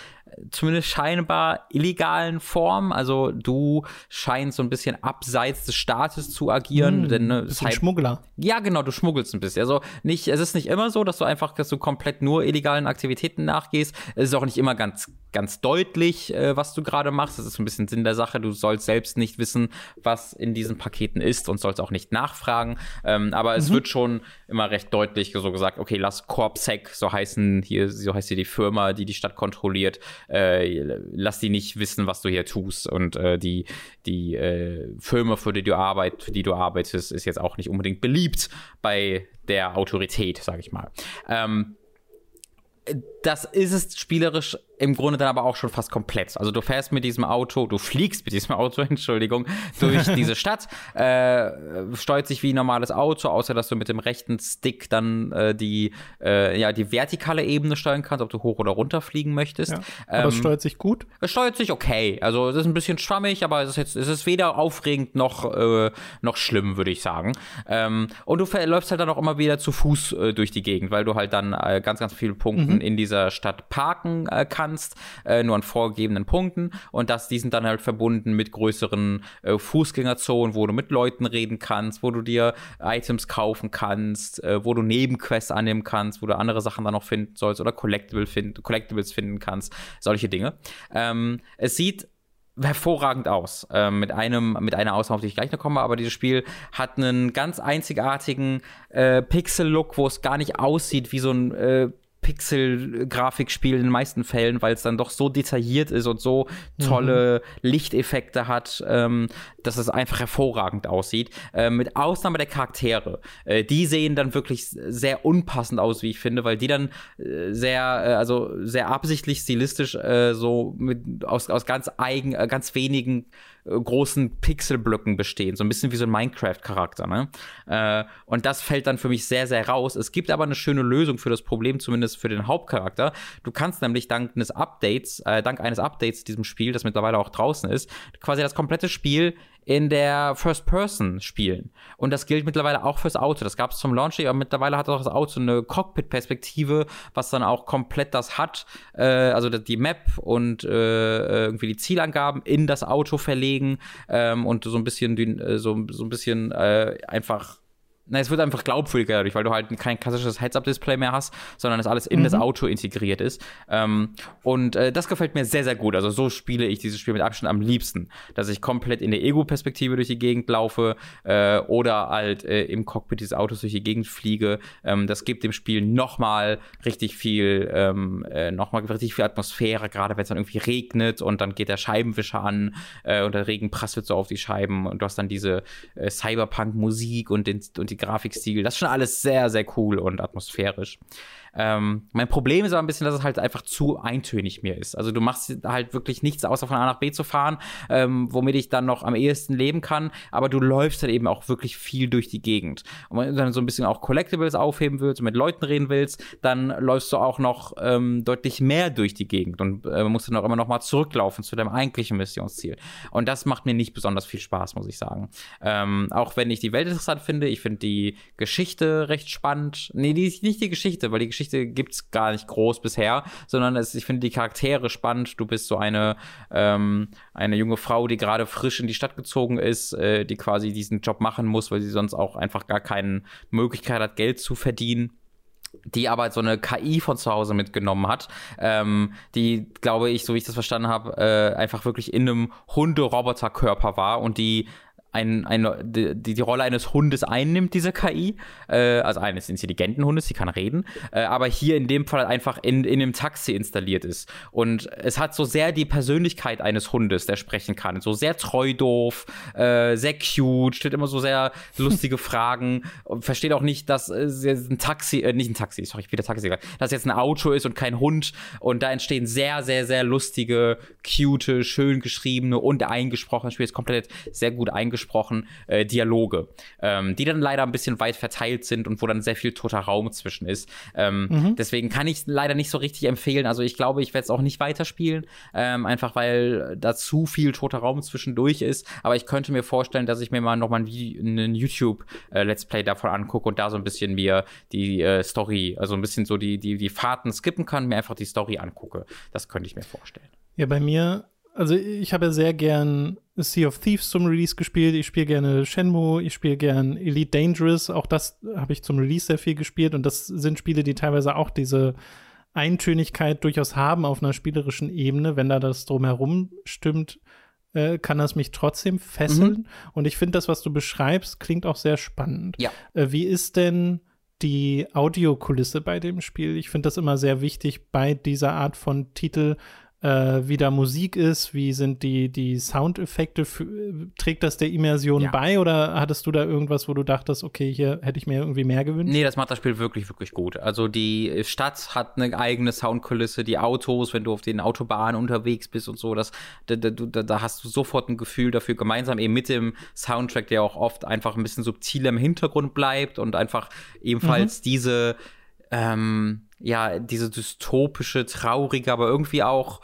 zumindest scheinbar illegalen Form. Also du scheinst so ein bisschen abseits des Staates zu agieren. Mm, denn, ne, bist ein Schmuggler. Ja, genau, du schmuggelst ein bisschen. Also nicht, es ist nicht immer so, dass du einfach, dass du komplett nur illegalen Aktivitäten nachgehst. Es ist auch nicht immer ganz ganz deutlich, äh, was du gerade machst. Das ist ein bisschen Sinn der Sache. Du sollst selbst nicht wissen, was in diesen Paketen ist und sollst auch nicht nachfragen. Ähm, aber mhm. es wird schon immer recht deutlich so gesagt, okay, lass Corpsec, so heißen hier, so heißt hier die Firma, die die Stadt kontrolliert, äh, lass die nicht wissen, was du hier tust. Und äh, die, die äh, Firma, für die du arbeitest, für die du arbeitest, ist jetzt auch nicht unbedingt beliebt bei der Autorität, sag ich mal. Ähm, das ist es spielerisch im Grunde dann aber auch schon fast komplett. Also du fährst mit diesem Auto, du fliegst mit diesem Auto, Entschuldigung, durch diese Stadt, äh, steuert sich wie ein normales Auto, außer dass du mit dem rechten Stick dann äh, die, äh, ja, die vertikale Ebene steuern kannst, ob du hoch oder runter fliegen möchtest. Ja, aber ähm, es steuert sich gut? Es steuert sich okay. Also es ist ein bisschen schwammig, aber es ist jetzt, es ist weder aufregend noch, äh, noch schlimm, würde ich sagen. Ähm, und du läufst halt dann auch immer wieder zu Fuß äh, durch die Gegend, weil du halt dann äh, ganz, ganz viele Punkte mhm. in dieser Stadt parken kannst kannst, äh, nur an vorgegebenen Punkten. Und das, die sind dann halt verbunden mit größeren äh, Fußgängerzonen, wo du mit Leuten reden kannst, wo du dir Items kaufen kannst, äh, wo du Nebenquests annehmen kannst, wo du andere Sachen dann noch finden sollst oder Collectible find, Collectibles finden kannst, solche Dinge. Ähm, es sieht hervorragend aus. Äh, mit einem, mit einer Ausnahme, auf die ich gleich noch komme, aber dieses Spiel hat einen ganz einzigartigen äh, Pixel-Look, wo es gar nicht aussieht wie so ein äh, Pixel-Grafikspiel in den meisten Fällen, weil es dann doch so detailliert ist und so tolle mhm. Lichteffekte hat, ähm, dass es einfach hervorragend aussieht. Äh, mit Ausnahme der Charaktere. Äh, die sehen dann wirklich sehr unpassend aus, wie ich finde, weil die dann äh, sehr, äh, also sehr absichtlich stilistisch äh, so mit, aus, aus ganz eigen, äh, ganz wenigen großen Pixelblöcken bestehen, so ein bisschen wie so ein Minecraft-Charakter. Ne? Äh, und das fällt dann für mich sehr, sehr raus. Es gibt aber eine schöne Lösung für das Problem, zumindest für den Hauptcharakter. Du kannst nämlich dank eines Updates, äh, dank eines Updates diesem Spiel, das mittlerweile auch draußen ist, quasi das komplette Spiel in der First Person spielen. Und das gilt mittlerweile auch fürs Auto. Das gab es zum Launch, aber mittlerweile hat auch das Auto eine Cockpit-Perspektive, was dann auch komplett das hat. Äh, also die Map und äh, irgendwie die Zielangaben in das Auto verlegen ähm, und so ein bisschen, äh, so, so ein bisschen äh, einfach na, es wird einfach glaubwürdiger dadurch, weil du halt kein klassisches Heads-Up-Display mehr hast, sondern es alles in mhm. das Auto integriert ist. Ähm, und äh, das gefällt mir sehr, sehr gut. Also so spiele ich dieses Spiel mit Abstand am liebsten, dass ich komplett in der Ego-Perspektive durch die Gegend laufe äh, oder halt äh, im Cockpit dieses Autos durch die Gegend fliege. Ähm, das gibt dem Spiel nochmal richtig viel, ähm, äh, nochmal richtig viel Atmosphäre, gerade wenn es dann irgendwie regnet und dann geht der Scheibenwischer an äh, und der Regen prasselt so auf die Scheiben und du hast dann diese äh, Cyberpunk-Musik und, den, und die die Grafikstil. Das ist schon alles sehr, sehr cool und atmosphärisch. Ähm, mein Problem ist aber ein bisschen, dass es halt einfach zu eintönig mir ist. Also du machst halt wirklich nichts, außer von A nach B zu fahren, ähm, womit ich dann noch am ehesten leben kann, aber du läufst halt eben auch wirklich viel durch die Gegend. Und wenn du dann so ein bisschen auch Collectibles aufheben willst und mit Leuten reden willst, dann läufst du auch noch ähm, deutlich mehr durch die Gegend und äh, musst dann auch immer noch mal zurücklaufen zu deinem eigentlichen Missionsziel. Und das macht mir nicht besonders viel Spaß, muss ich sagen. Ähm, auch wenn ich die Welt interessant finde, ich finde die Geschichte recht spannend. Nee, die, nicht die Geschichte, weil die Geschichte Geschichte gibt es gar nicht groß bisher, sondern es, ich finde die Charaktere spannend. Du bist so eine, ähm, eine junge Frau, die gerade frisch in die Stadt gezogen ist, äh, die quasi diesen Job machen muss, weil sie sonst auch einfach gar keine Möglichkeit hat, Geld zu verdienen die aber so eine KI von zu Hause mitgenommen hat, ähm, die, glaube ich, so wie ich das verstanden habe, äh, einfach wirklich in einem Hunde-Roboter-Körper war und die ein, ein, die, die Rolle eines Hundes einnimmt, diese KI. Äh, also eines intelligenten Hundes, die kann reden. Äh, aber hier in dem Fall einfach in, in dem Taxi installiert ist. Und es hat so sehr die Persönlichkeit eines Hundes, der sprechen kann. So sehr treu doof, äh, sehr cute, stellt immer so sehr lustige Fragen. Versteht auch nicht, dass es ein Taxi, äh, nicht ein Taxi, sorry, ich wieder Taxi gesagt, dass jetzt ein Auto ist und kein Hund. Und da entstehen sehr, sehr, sehr lustige, cute, schön geschriebene und eingesprochene, Spiel ist komplett sehr gut eingesprochen gesprochen, äh, Dialoge, ähm, die dann leider ein bisschen weit verteilt sind und wo dann sehr viel toter Raum zwischen ist. Ähm, mhm. Deswegen kann ich leider nicht so richtig empfehlen. Also ich glaube, ich werde es auch nicht weiterspielen, ähm, einfach weil da zu viel toter Raum zwischendurch ist. Aber ich könnte mir vorstellen, dass ich mir mal nochmal einen YouTube-Let's äh, Play davon angucke und da so ein bisschen mir die äh, Story, also ein bisschen so die, die, die Fahrten skippen kann, mir einfach die Story angucke. Das könnte ich mir vorstellen. Ja, bei mir also ich habe ja sehr gern Sea of Thieves zum Release gespielt. Ich spiele gerne Shenmue, ich spiele gern Elite Dangerous. Auch das habe ich zum Release sehr viel gespielt. Und das sind Spiele, die teilweise auch diese Eintönigkeit durchaus haben auf einer spielerischen Ebene. Wenn da das drumherum stimmt, äh, kann das mich trotzdem fesseln. Mhm. Und ich finde, das, was du beschreibst, klingt auch sehr spannend. Ja. Äh, wie ist denn die Audiokulisse bei dem Spiel? Ich finde das immer sehr wichtig bei dieser Art von Titel, äh, wie da Musik ist, wie sind die, die Soundeffekte, trägt das der Immersion ja. bei oder hattest du da irgendwas, wo du dachtest, okay, hier hätte ich mir irgendwie mehr gewünscht? Nee, das macht das Spiel wirklich, wirklich gut. Also die Stadt hat eine eigene Soundkulisse, die Autos, wenn du auf den Autobahnen unterwegs bist und so, das, da, da, da hast du sofort ein Gefühl dafür, gemeinsam eben mit dem Soundtrack, der auch oft einfach ein bisschen subtiler im Hintergrund bleibt und einfach ebenfalls mhm. diese ähm, ja, diese dystopische, traurige, aber irgendwie auch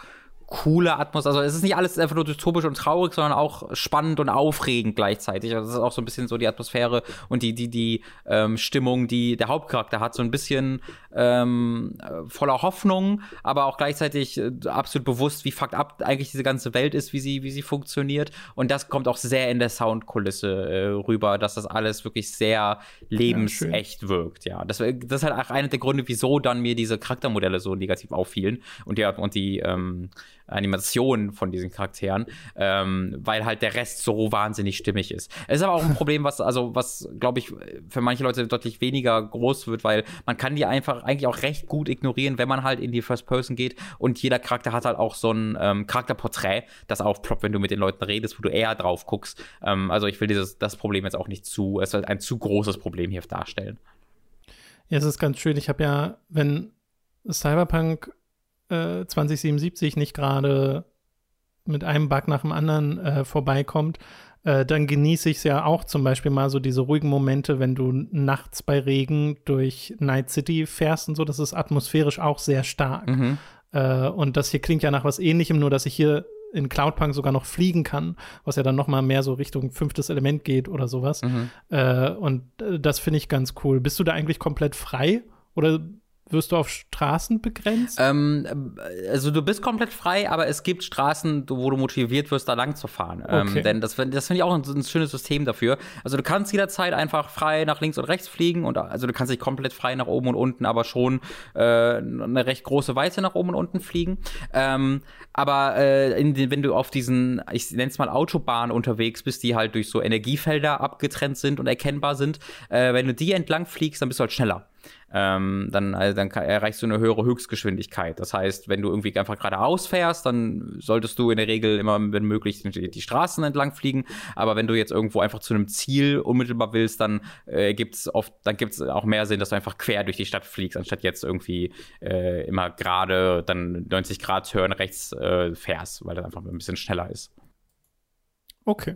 coole Atmosphäre. Also es ist nicht alles einfach nur dystopisch und traurig, sondern auch spannend und aufregend gleichzeitig. Also das ist auch so ein bisschen so die Atmosphäre und die, die, die ähm, Stimmung, die der Hauptcharakter hat. So ein bisschen ähm, voller Hoffnung, aber auch gleichzeitig äh, absolut bewusst, wie fucked up eigentlich diese ganze Welt ist, wie sie, wie sie funktioniert. Und das kommt auch sehr in der Soundkulisse äh, rüber, dass das alles wirklich sehr lebensecht ja, wirkt. Ja, das, das ist halt auch einer der Gründe, wieso dann mir diese Charaktermodelle so negativ auffielen und die, und die ähm, Animation von diesen Charakteren, ähm, weil halt der Rest so wahnsinnig stimmig ist. Es ist aber auch ein Problem, was, also, was, glaube ich, für manche Leute deutlich weniger groß wird, weil man kann die einfach eigentlich auch recht gut ignorieren, wenn man halt in die First Person geht und jeder Charakter hat halt auch so ein ähm, Charakterporträt, das aufploppt, wenn du mit den Leuten redest, wo du eher drauf guckst. Ähm, also ich will dieses, das Problem jetzt auch nicht zu, es soll ein zu großes Problem hier darstellen. Ja, es ist ganz schön. Ich habe ja, wenn Cyberpunk 2077 äh, nicht gerade mit einem Bug nach dem anderen äh, vorbeikommt, äh, dann genieße ich es ja auch zum Beispiel mal so diese ruhigen Momente, wenn du nachts bei Regen durch Night City fährst und so. Das ist atmosphärisch auch sehr stark. Mhm. Äh, und das hier klingt ja nach was Ähnlichem, nur dass ich hier in Cloudpunk sogar noch fliegen kann, was ja dann noch mal mehr so Richtung fünftes Element geht oder sowas. Mhm. Äh, und äh, das finde ich ganz cool. Bist du da eigentlich komplett frei oder wirst du auf Straßen begrenzt? Ähm, also du bist komplett frei, aber es gibt Straßen, wo du motiviert wirst, da lang zu fahren. Ähm, okay. Ähm, denn das, das finde ich auch ein, ein, schönes System dafür. Also du kannst jederzeit einfach frei nach links und rechts fliegen und also du kannst nicht komplett frei nach oben und unten, aber schon äh, eine recht große Weite nach oben und unten fliegen. Ähm, aber äh, den, wenn du auf diesen, ich nenne es mal Autobahnen unterwegs bist, die halt durch so Energiefelder abgetrennt sind und erkennbar sind, äh, wenn du die entlang fliegst, dann bist du halt schneller ähm, dann, also dann erreichst du eine höhere Höchstgeschwindigkeit. Das heißt, wenn du irgendwie einfach geradeaus fährst, dann solltest du in der Regel immer, wenn möglich, die, die Straßen entlang fliegen. Aber wenn du jetzt irgendwo einfach zu einem Ziel unmittelbar willst, dann äh, gibt's oft, dann gibt's auch mehr Sinn, dass du einfach quer durch die Stadt fliegst, anstatt jetzt irgendwie äh, immer gerade dann 90 Grad Turn rechts äh, fährst, weil das einfach ein bisschen schneller ist. Okay.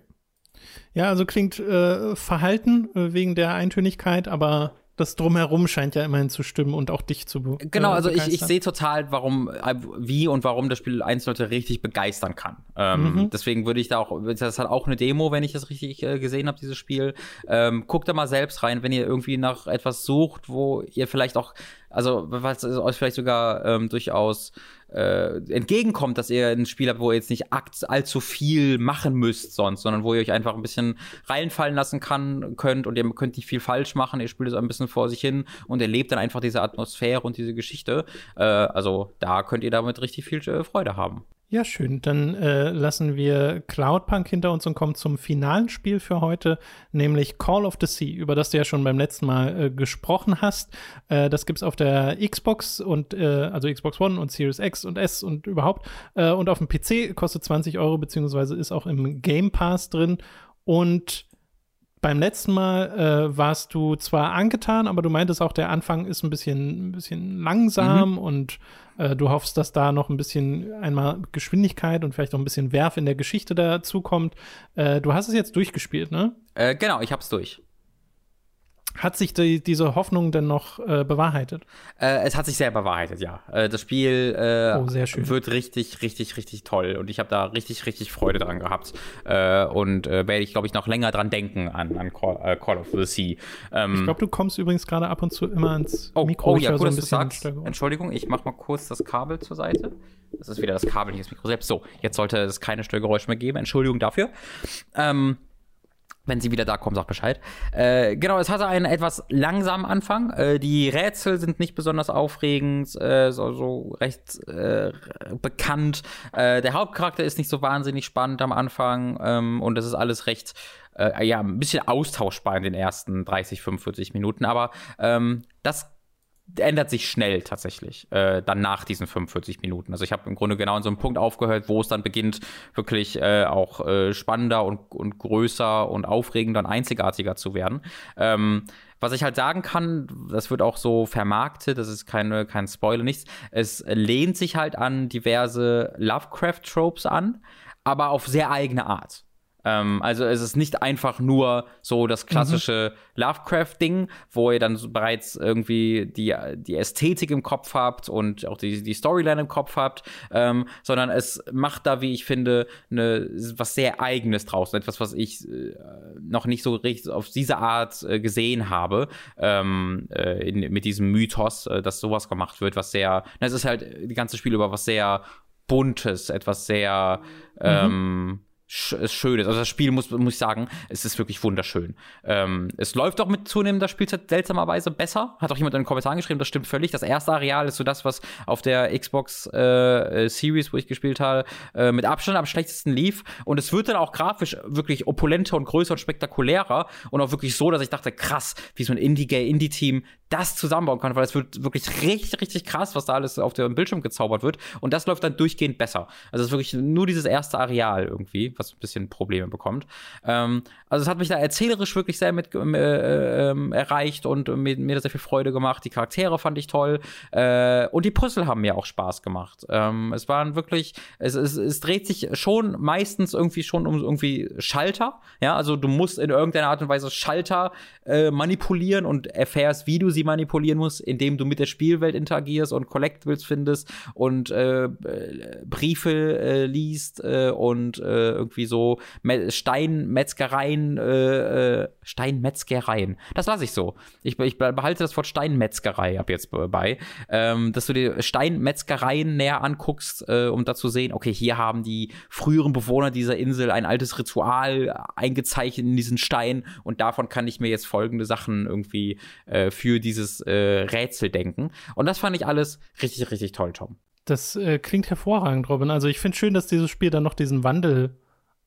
Ja, also klingt äh, verhalten äh, wegen der Eintönigkeit, aber das Drumherum scheint ja immerhin zu stimmen und auch dich zu be Genau, also ich, ich sehe total, warum, äh, wie und warum das Spiel einzelne Leute richtig begeistern kann. Ähm, mhm. Deswegen würde ich da auch, das hat auch eine Demo, wenn ich das richtig äh, gesehen habe, dieses Spiel. Ähm, guckt da mal selbst rein, wenn ihr irgendwie nach etwas sucht, wo ihr vielleicht auch also was euch vielleicht sogar ähm, durchaus äh, entgegenkommt, dass ihr ein Spiel habt, wo ihr jetzt nicht allzu viel machen müsst sonst, sondern wo ihr euch einfach ein bisschen reinfallen lassen kann, könnt und ihr könnt nicht viel falsch machen, ihr spielt es ein bisschen vor sich hin und erlebt dann einfach diese Atmosphäre und diese Geschichte. Äh, also da könnt ihr damit richtig viel äh, Freude haben. Ja, schön. Dann äh, lassen wir Cloudpunk hinter uns und kommen zum finalen Spiel für heute, nämlich Call of the Sea, über das du ja schon beim letzten Mal äh, gesprochen hast. Äh, das es auf der Xbox und äh, also Xbox One und Series X und S und überhaupt. Äh, und auf dem PC kostet 20 Euro, beziehungsweise ist auch im Game Pass drin. Und beim letzten Mal äh, warst du zwar angetan, aber du meintest auch, der Anfang ist ein bisschen, ein bisschen langsam mhm. und äh, du hoffst, dass da noch ein bisschen einmal Geschwindigkeit und vielleicht auch ein bisschen Werf in der Geschichte dazukommt. Äh, du hast es jetzt durchgespielt, ne? Äh, genau, ich hab's durch. Hat sich die, diese Hoffnung denn noch äh, bewahrheitet? Äh, es hat sich sehr bewahrheitet, ja. Äh, das Spiel äh, oh, wird richtig, richtig, richtig toll und ich habe da richtig, richtig Freude dran gehabt äh, und äh, werde ich, glaube ich, noch länger dran denken an, an Call, Call of the Sea. Ähm, ich glaube, du kommst übrigens gerade ab und zu immer ans oh, Mikro. Oh ja, gut, so ein bisschen sagst. Entschuldigung, ich mache mal kurz das Kabel zur Seite. Das ist wieder das Kabel, nicht das Mikro selbst. So, jetzt sollte es keine Störgeräusche mehr geben. Entschuldigung dafür. Ähm, wenn sie wieder da kommen, sag Bescheid. Äh, genau, es hatte einen etwas langsamen Anfang. Äh, die Rätsel sind nicht besonders aufregend, äh, so, so recht äh, bekannt. Äh, der Hauptcharakter ist nicht so wahnsinnig spannend am Anfang ähm, und es ist alles recht, äh, ja, ein bisschen austauschbar in den ersten 30, 45 Minuten. Aber ähm, das ändert sich schnell tatsächlich, äh, dann nach diesen 45 Minuten. Also ich habe im Grunde genau an so einem Punkt aufgehört, wo es dann beginnt, wirklich äh, auch äh, spannender und, und größer und aufregender und einzigartiger zu werden. Ähm, was ich halt sagen kann, das wird auch so vermarktet, das ist keine, kein Spoiler, nichts. Es lehnt sich halt an diverse Lovecraft-Tropes an, aber auf sehr eigene Art. Ähm, also es ist nicht einfach nur so das klassische mhm. Lovecraft-Ding, wo ihr dann bereits irgendwie die, die Ästhetik im Kopf habt und auch die, die Storyline im Kopf habt, ähm, sondern es macht da, wie ich finde, eine, was sehr Eigenes draußen. Etwas, was ich äh, noch nicht so richtig auf diese Art äh, gesehen habe, ähm, äh, in, mit diesem Mythos, äh, dass sowas gemacht wird, was sehr, es ist halt die ganze Spiel über was sehr Buntes, etwas sehr, mhm. ähm, schön ist. Also das Spiel muss, muss ich sagen, es ist wirklich wunderschön. Ähm, es läuft auch mit zunehmender Spielzeit seltsamerweise besser. Hat auch jemand in den Kommentaren geschrieben, das stimmt völlig. Das erste Areal ist so das, was auf der Xbox äh, Series, wo ich gespielt habe, äh, mit Abstand am schlechtesten lief. Und es wird dann auch grafisch wirklich opulenter und größer und spektakulärer und auch wirklich so, dass ich dachte, krass, wie so ein Indie-Team das zusammenbauen kann, weil es wird wirklich richtig, richtig krass, was da alles auf dem Bildschirm gezaubert wird. Und das läuft dann durchgehend besser. Also es ist wirklich nur dieses erste Areal irgendwie, was ein bisschen Probleme bekommt. Ähm, also es hat mich da erzählerisch wirklich sehr mit äh, äh, erreicht und mir, mir sehr viel Freude gemacht. Die Charaktere fand ich toll. Äh, und die Puzzle haben mir auch Spaß gemacht. Ähm, es waren wirklich, es, es, es dreht sich schon meistens irgendwie schon um irgendwie Schalter. Ja, also du musst in irgendeiner Art und Weise Schalter äh, manipulieren und erfährst, wie du sie manipulieren musst, indem du mit der Spielwelt interagierst und Collectibles findest und äh, Briefe äh, liest äh, und äh, irgendwie so Steinmetzgereien, äh, äh, Steinmetzgereien. Das lasse ich so. Ich, ich, behalte das Wort Steinmetzgerei ab jetzt bei, ähm, dass du dir Steinmetzgereien näher anguckst, äh, um da zu sehen, okay, hier haben die früheren Bewohner dieser Insel ein altes Ritual eingezeichnet in diesen Stein und davon kann ich mir jetzt folgende Sachen irgendwie äh, für dieses äh, Rätsel denken. Und das fand ich alles richtig, richtig toll, Tom. Das äh, klingt hervorragend, Robin. Also ich finde schön, dass dieses Spiel dann noch diesen Wandel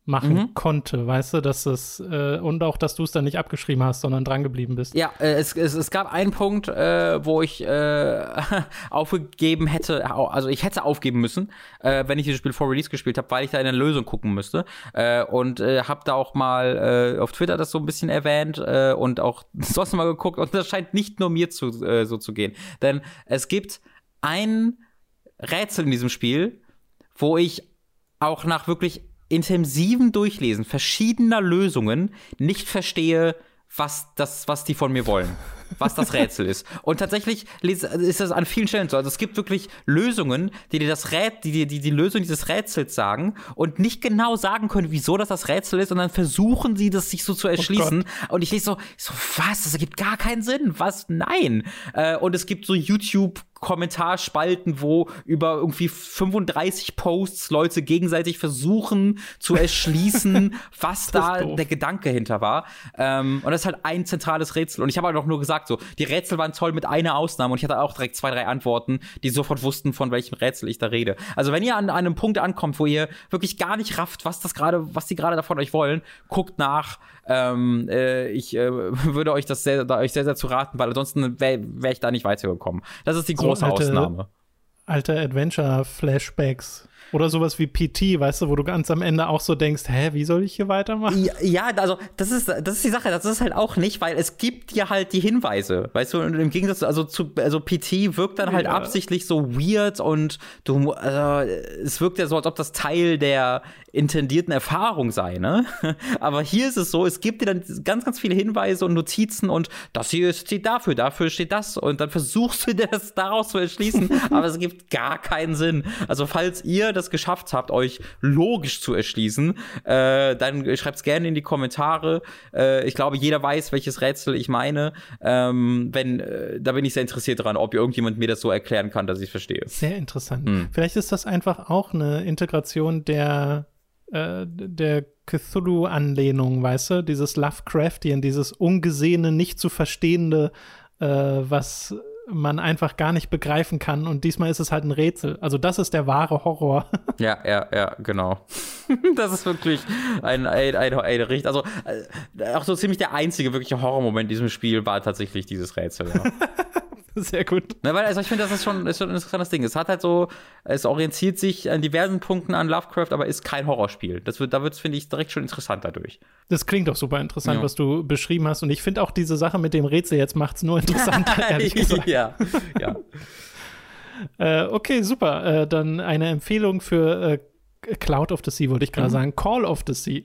machen mhm. konnte, weißt du, dass es äh, und auch, dass du es dann nicht abgeschrieben hast, sondern dran geblieben bist. Ja, äh, es, es, es gab einen Punkt, äh, wo ich äh, aufgegeben hätte, also ich hätte aufgeben müssen, äh, wenn ich dieses Spiel vor Release gespielt habe, weil ich da in eine Lösung gucken müsste äh, und habe da auch mal auf Twitter das so ein bisschen erwähnt äh, und auch sonst mal geguckt und das scheint nicht nur mir zu, so zu gehen, denn es gibt ein Rätsel in diesem Spiel, wo ich auch nach wirklich intensiven Durchlesen verschiedener Lösungen nicht verstehe, was das, was die von mir wollen was das Rätsel ist. Und tatsächlich ist das an vielen Stellen so. Also es gibt wirklich Lösungen, die dir das Rät, die dir die, die Lösung dieses Rätsels sagen und nicht genau sagen können, wieso das das Rätsel ist, und dann versuchen sie, das sich so zu oh erschließen. Oh und ich lese so, so, was? Das ergibt gar keinen Sinn. Was? Nein. Äh, und es gibt so YouTube Kommentarspalten, wo über irgendwie 35 Posts Leute gegenseitig versuchen zu erschließen, was da der Gedanke hinter war. Ähm, und das ist halt ein zentrales Rätsel. Und ich habe halt auch nur gesagt, so, die Rätsel waren toll mit einer Ausnahme und ich hatte auch direkt zwei, drei Antworten, die sofort wussten, von welchem Rätsel ich da rede. Also wenn ihr an, an einem Punkt ankommt, wo ihr wirklich gar nicht rafft, was das gerade, was die gerade davon euch wollen, guckt nach. Ähm, äh, ich äh, würde euch das sehr, da euch sehr, sehr zu raten, weil ansonsten wäre wär ich da nicht weitergekommen. Das ist die große so alte, Ausnahme. Alte Adventure-Flashbacks Oder sowas wie PT, weißt du, wo du ganz am Ende auch so denkst, hä, wie soll ich hier weitermachen? Ja, ja, also das ist, das ist die Sache, das ist halt auch nicht, weil es gibt dir halt die Hinweise, weißt du, und im Gegensatz, also zu, also PT wirkt dann halt ja. absichtlich so weird und du, also, es wirkt ja so, als ob das Teil der intendierten Erfahrung sei, ne? Aber hier ist es so, es gibt dir dann ganz, ganz viele Hinweise und Notizen und das hier steht dafür, dafür steht das und dann versuchst du dir das daraus zu erschließen, aber es gibt gar keinen Sinn. Also falls ihr das geschafft habt, euch logisch zu erschließen, äh, dann schreibt es gerne in die Kommentare. Äh, ich glaube, jeder weiß, welches Rätsel ich meine. Ähm, wenn, äh, da bin ich sehr interessiert daran, ob irgendjemand mir das so erklären kann, dass ich es verstehe. Sehr interessant. Hm. Vielleicht ist das einfach auch eine Integration der äh, der Cthulhu-Anlehnung, weißt du? Dieses Lovecraftian, dieses ungesehene, nicht zu verstehende, äh, was man einfach gar nicht begreifen kann. Und diesmal ist es halt ein Rätsel. Also das ist der wahre Horror. Ja, ja, ja, genau. das ist wirklich ein, ein, ein, ein, ein also äh, auch so ziemlich der einzige wirkliche Horrormoment in diesem Spiel war tatsächlich dieses Rätsel. Ja. Sehr gut. Na, weil, also ich finde, das ist schon, ist schon ein interessantes Ding. Es hat halt so, es orientiert sich an diversen Punkten an Lovecraft, aber ist kein Horrorspiel. Das wird, da wird es, finde ich, direkt schon interessant dadurch. Das klingt doch super interessant, ja. was du beschrieben hast. Und ich finde auch diese Sache mit dem Rätsel jetzt macht es nur interessanter, ehrlich gesagt. ja, ja. äh, okay, super. Äh, dann eine Empfehlung für äh, Cloud of the Sea, wollte ich gerade mhm. sagen. Call of the Sea.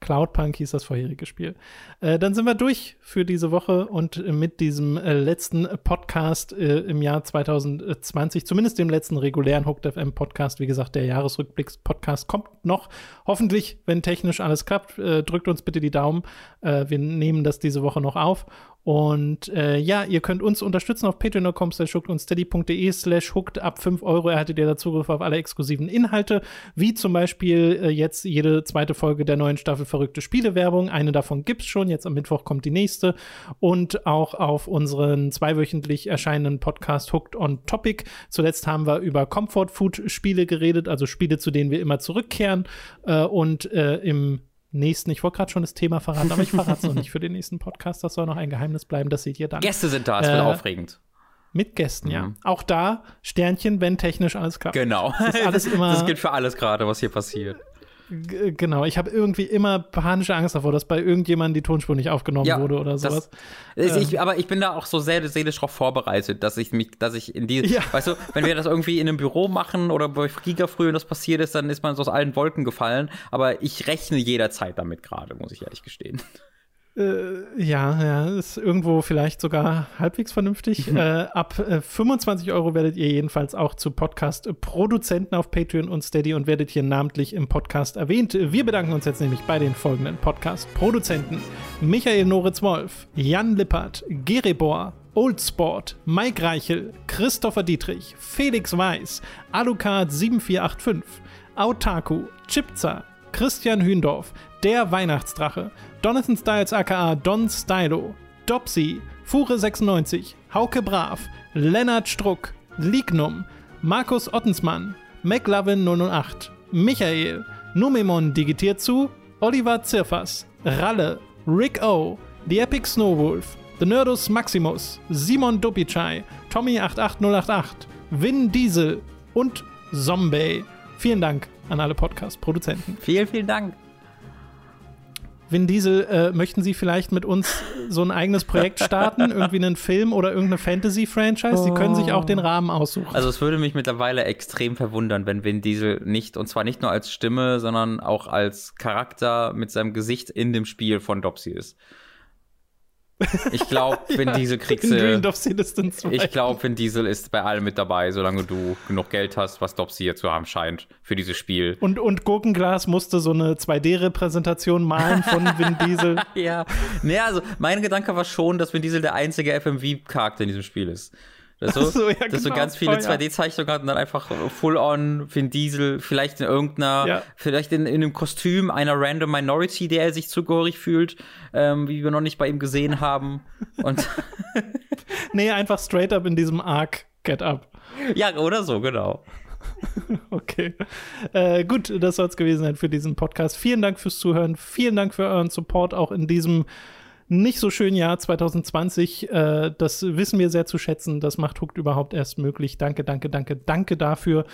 Cloudpunk hieß das vorherige Spiel. Äh, dann sind wir durch für diese Woche und mit diesem äh, letzten Podcast äh, im Jahr 2020, zumindest dem letzten regulären Hooked FM Podcast. Wie gesagt, der Jahresrückblicks-Podcast kommt noch. Hoffentlich, wenn technisch alles klappt, äh, drückt uns bitte die Daumen. Äh, wir nehmen das diese Woche noch auf und äh, ja, ihr könnt uns unterstützen auf patreon.com slash hooked und steady.de slash hooked. Ab 5 Euro erhaltet ihr da Zugriff auf alle exklusiven Inhalte, wie zum Beispiel äh, jetzt jede zweite Folge der neuen Staffel Verrückte Spielewerbung. Eine davon gibt's schon, jetzt am Mittwoch kommt die nächste. Und auch auf unseren zweiwöchentlich erscheinenden Podcast Hooked on Topic. Zuletzt haben wir über Comfort Food Spiele geredet, also Spiele, zu denen wir immer zurückkehren. Äh, und äh, im nächsten, ich wollte gerade schon das Thema verraten, aber ich verrate es noch nicht für den nächsten Podcast. Das soll noch ein Geheimnis bleiben, das seht ihr dann. Gäste sind da, es äh, wird aufregend. Mit Gästen, mhm. ja. Auch da Sternchen, wenn technisch alles klappt. Genau. Das, alles immer, das gilt für alles gerade, was hier passiert genau, ich habe irgendwie immer panische Angst davor, dass bei irgendjemandem die Tonspur nicht aufgenommen ja, wurde oder sowas. Das, ähm. ich, aber ich bin da auch so sehr seelisch darauf vorbereitet, dass ich mich, dass ich in die, ja. weißt du, wenn wir das irgendwie in einem Büro machen oder bei Giga früher das passiert ist, dann ist man so aus allen Wolken gefallen. Aber ich rechne jederzeit damit gerade, muss ich ehrlich gestehen. Äh, ja, ja, ist irgendwo vielleicht sogar halbwegs vernünftig. Mhm. Äh, ab äh, 25 Euro werdet ihr jedenfalls auch zu Podcast-Produzenten auf Patreon und Steady und werdet hier namentlich im Podcast erwähnt. Wir bedanken uns jetzt nämlich bei den folgenden Podcast-Produzenten: Michael Noritz-Wolf, Jan Lippert, Gerebor, Oldsport, Mike Reichel, Christopher Dietrich, Felix Weiß, Alucard 7485, Autaku, Chipza, Christian Hündorf, Der Weihnachtsdrache, Donathan Styles aka Don Stylo, Dopsy, Fure96, Hauke Brav, Lennart Struck, Lignum, Markus Ottensmann, McLovin 008, Michael, Numemon digitiert zu, Oliver Zirfas, Ralle, Rick O, The Epic Snowwolf, The Nerdus Maximus, Simon Dopicai, Tommy88088, Vin Diesel und Zombie. Vielen Dank an alle Podcast-Produzenten. Vielen, vielen Dank. Vin Diesel, äh, möchten Sie vielleicht mit uns so ein eigenes Projekt starten? irgendwie einen Film oder irgendeine Fantasy-Franchise? Sie können sich auch den Rahmen aussuchen. Also es würde mich mittlerweile extrem verwundern, wenn Vin Diesel nicht, und zwar nicht nur als Stimme, sondern auch als Charakter mit seinem Gesicht in dem Spiel von Dopsy ist. Ich glaube, Vin Diesel kriegst du. Ich glaube, Vin Diesel ist bei allem mit dabei, solange du genug Geld hast, was Dopsy hier zu haben scheint für dieses Spiel. Und, und Gurkenglas musste so eine 2D-Repräsentation malen von Vin Diesel. ja. Naja, also mein Gedanke war schon, dass Vin Diesel der einzige FMV-Charakter in diesem Spiel ist. Dass so, so, ja, dass genau, so ganz viele 2D-Zeichnungen hat und dann einfach full-on Vin Diesel, vielleicht in irgendeiner, ja. vielleicht in, in einem Kostüm einer random Minority, der er sich zugehörig fühlt, ähm, wie wir noch nicht bei ihm gesehen haben. Und nee, einfach straight up in diesem Arc Get Up. Ja, oder so, genau. okay. Äh, gut, das soll es gewesen sein für diesen Podcast. Vielen Dank fürs Zuhören. Vielen Dank für euren Support auch in diesem nicht so schönen Jahr 2020. Äh, das wissen wir sehr zu schätzen. Das macht Hooked überhaupt erst möglich. Danke, danke, danke, danke dafür.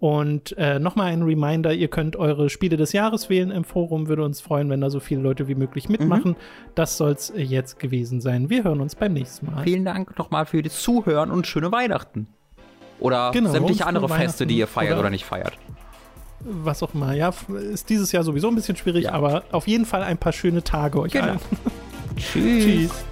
Und äh, nochmal ein Reminder, ihr könnt eure Spiele des Jahres wählen im Forum. Würde uns freuen, wenn da so viele Leute wie möglich mitmachen. Mhm. Das soll es jetzt gewesen sein. Wir hören uns beim nächsten Mal. Vielen Dank nochmal für das Zuhören und schöne Weihnachten. Oder genau, sämtliche andere Feste, die ihr feiert oder, oder nicht feiert was auch immer. Ja, ist dieses Jahr sowieso ein bisschen schwierig, ja. aber auf jeden Fall ein paar schöne Tage euch genau. allen. Tschüss. Tschüss.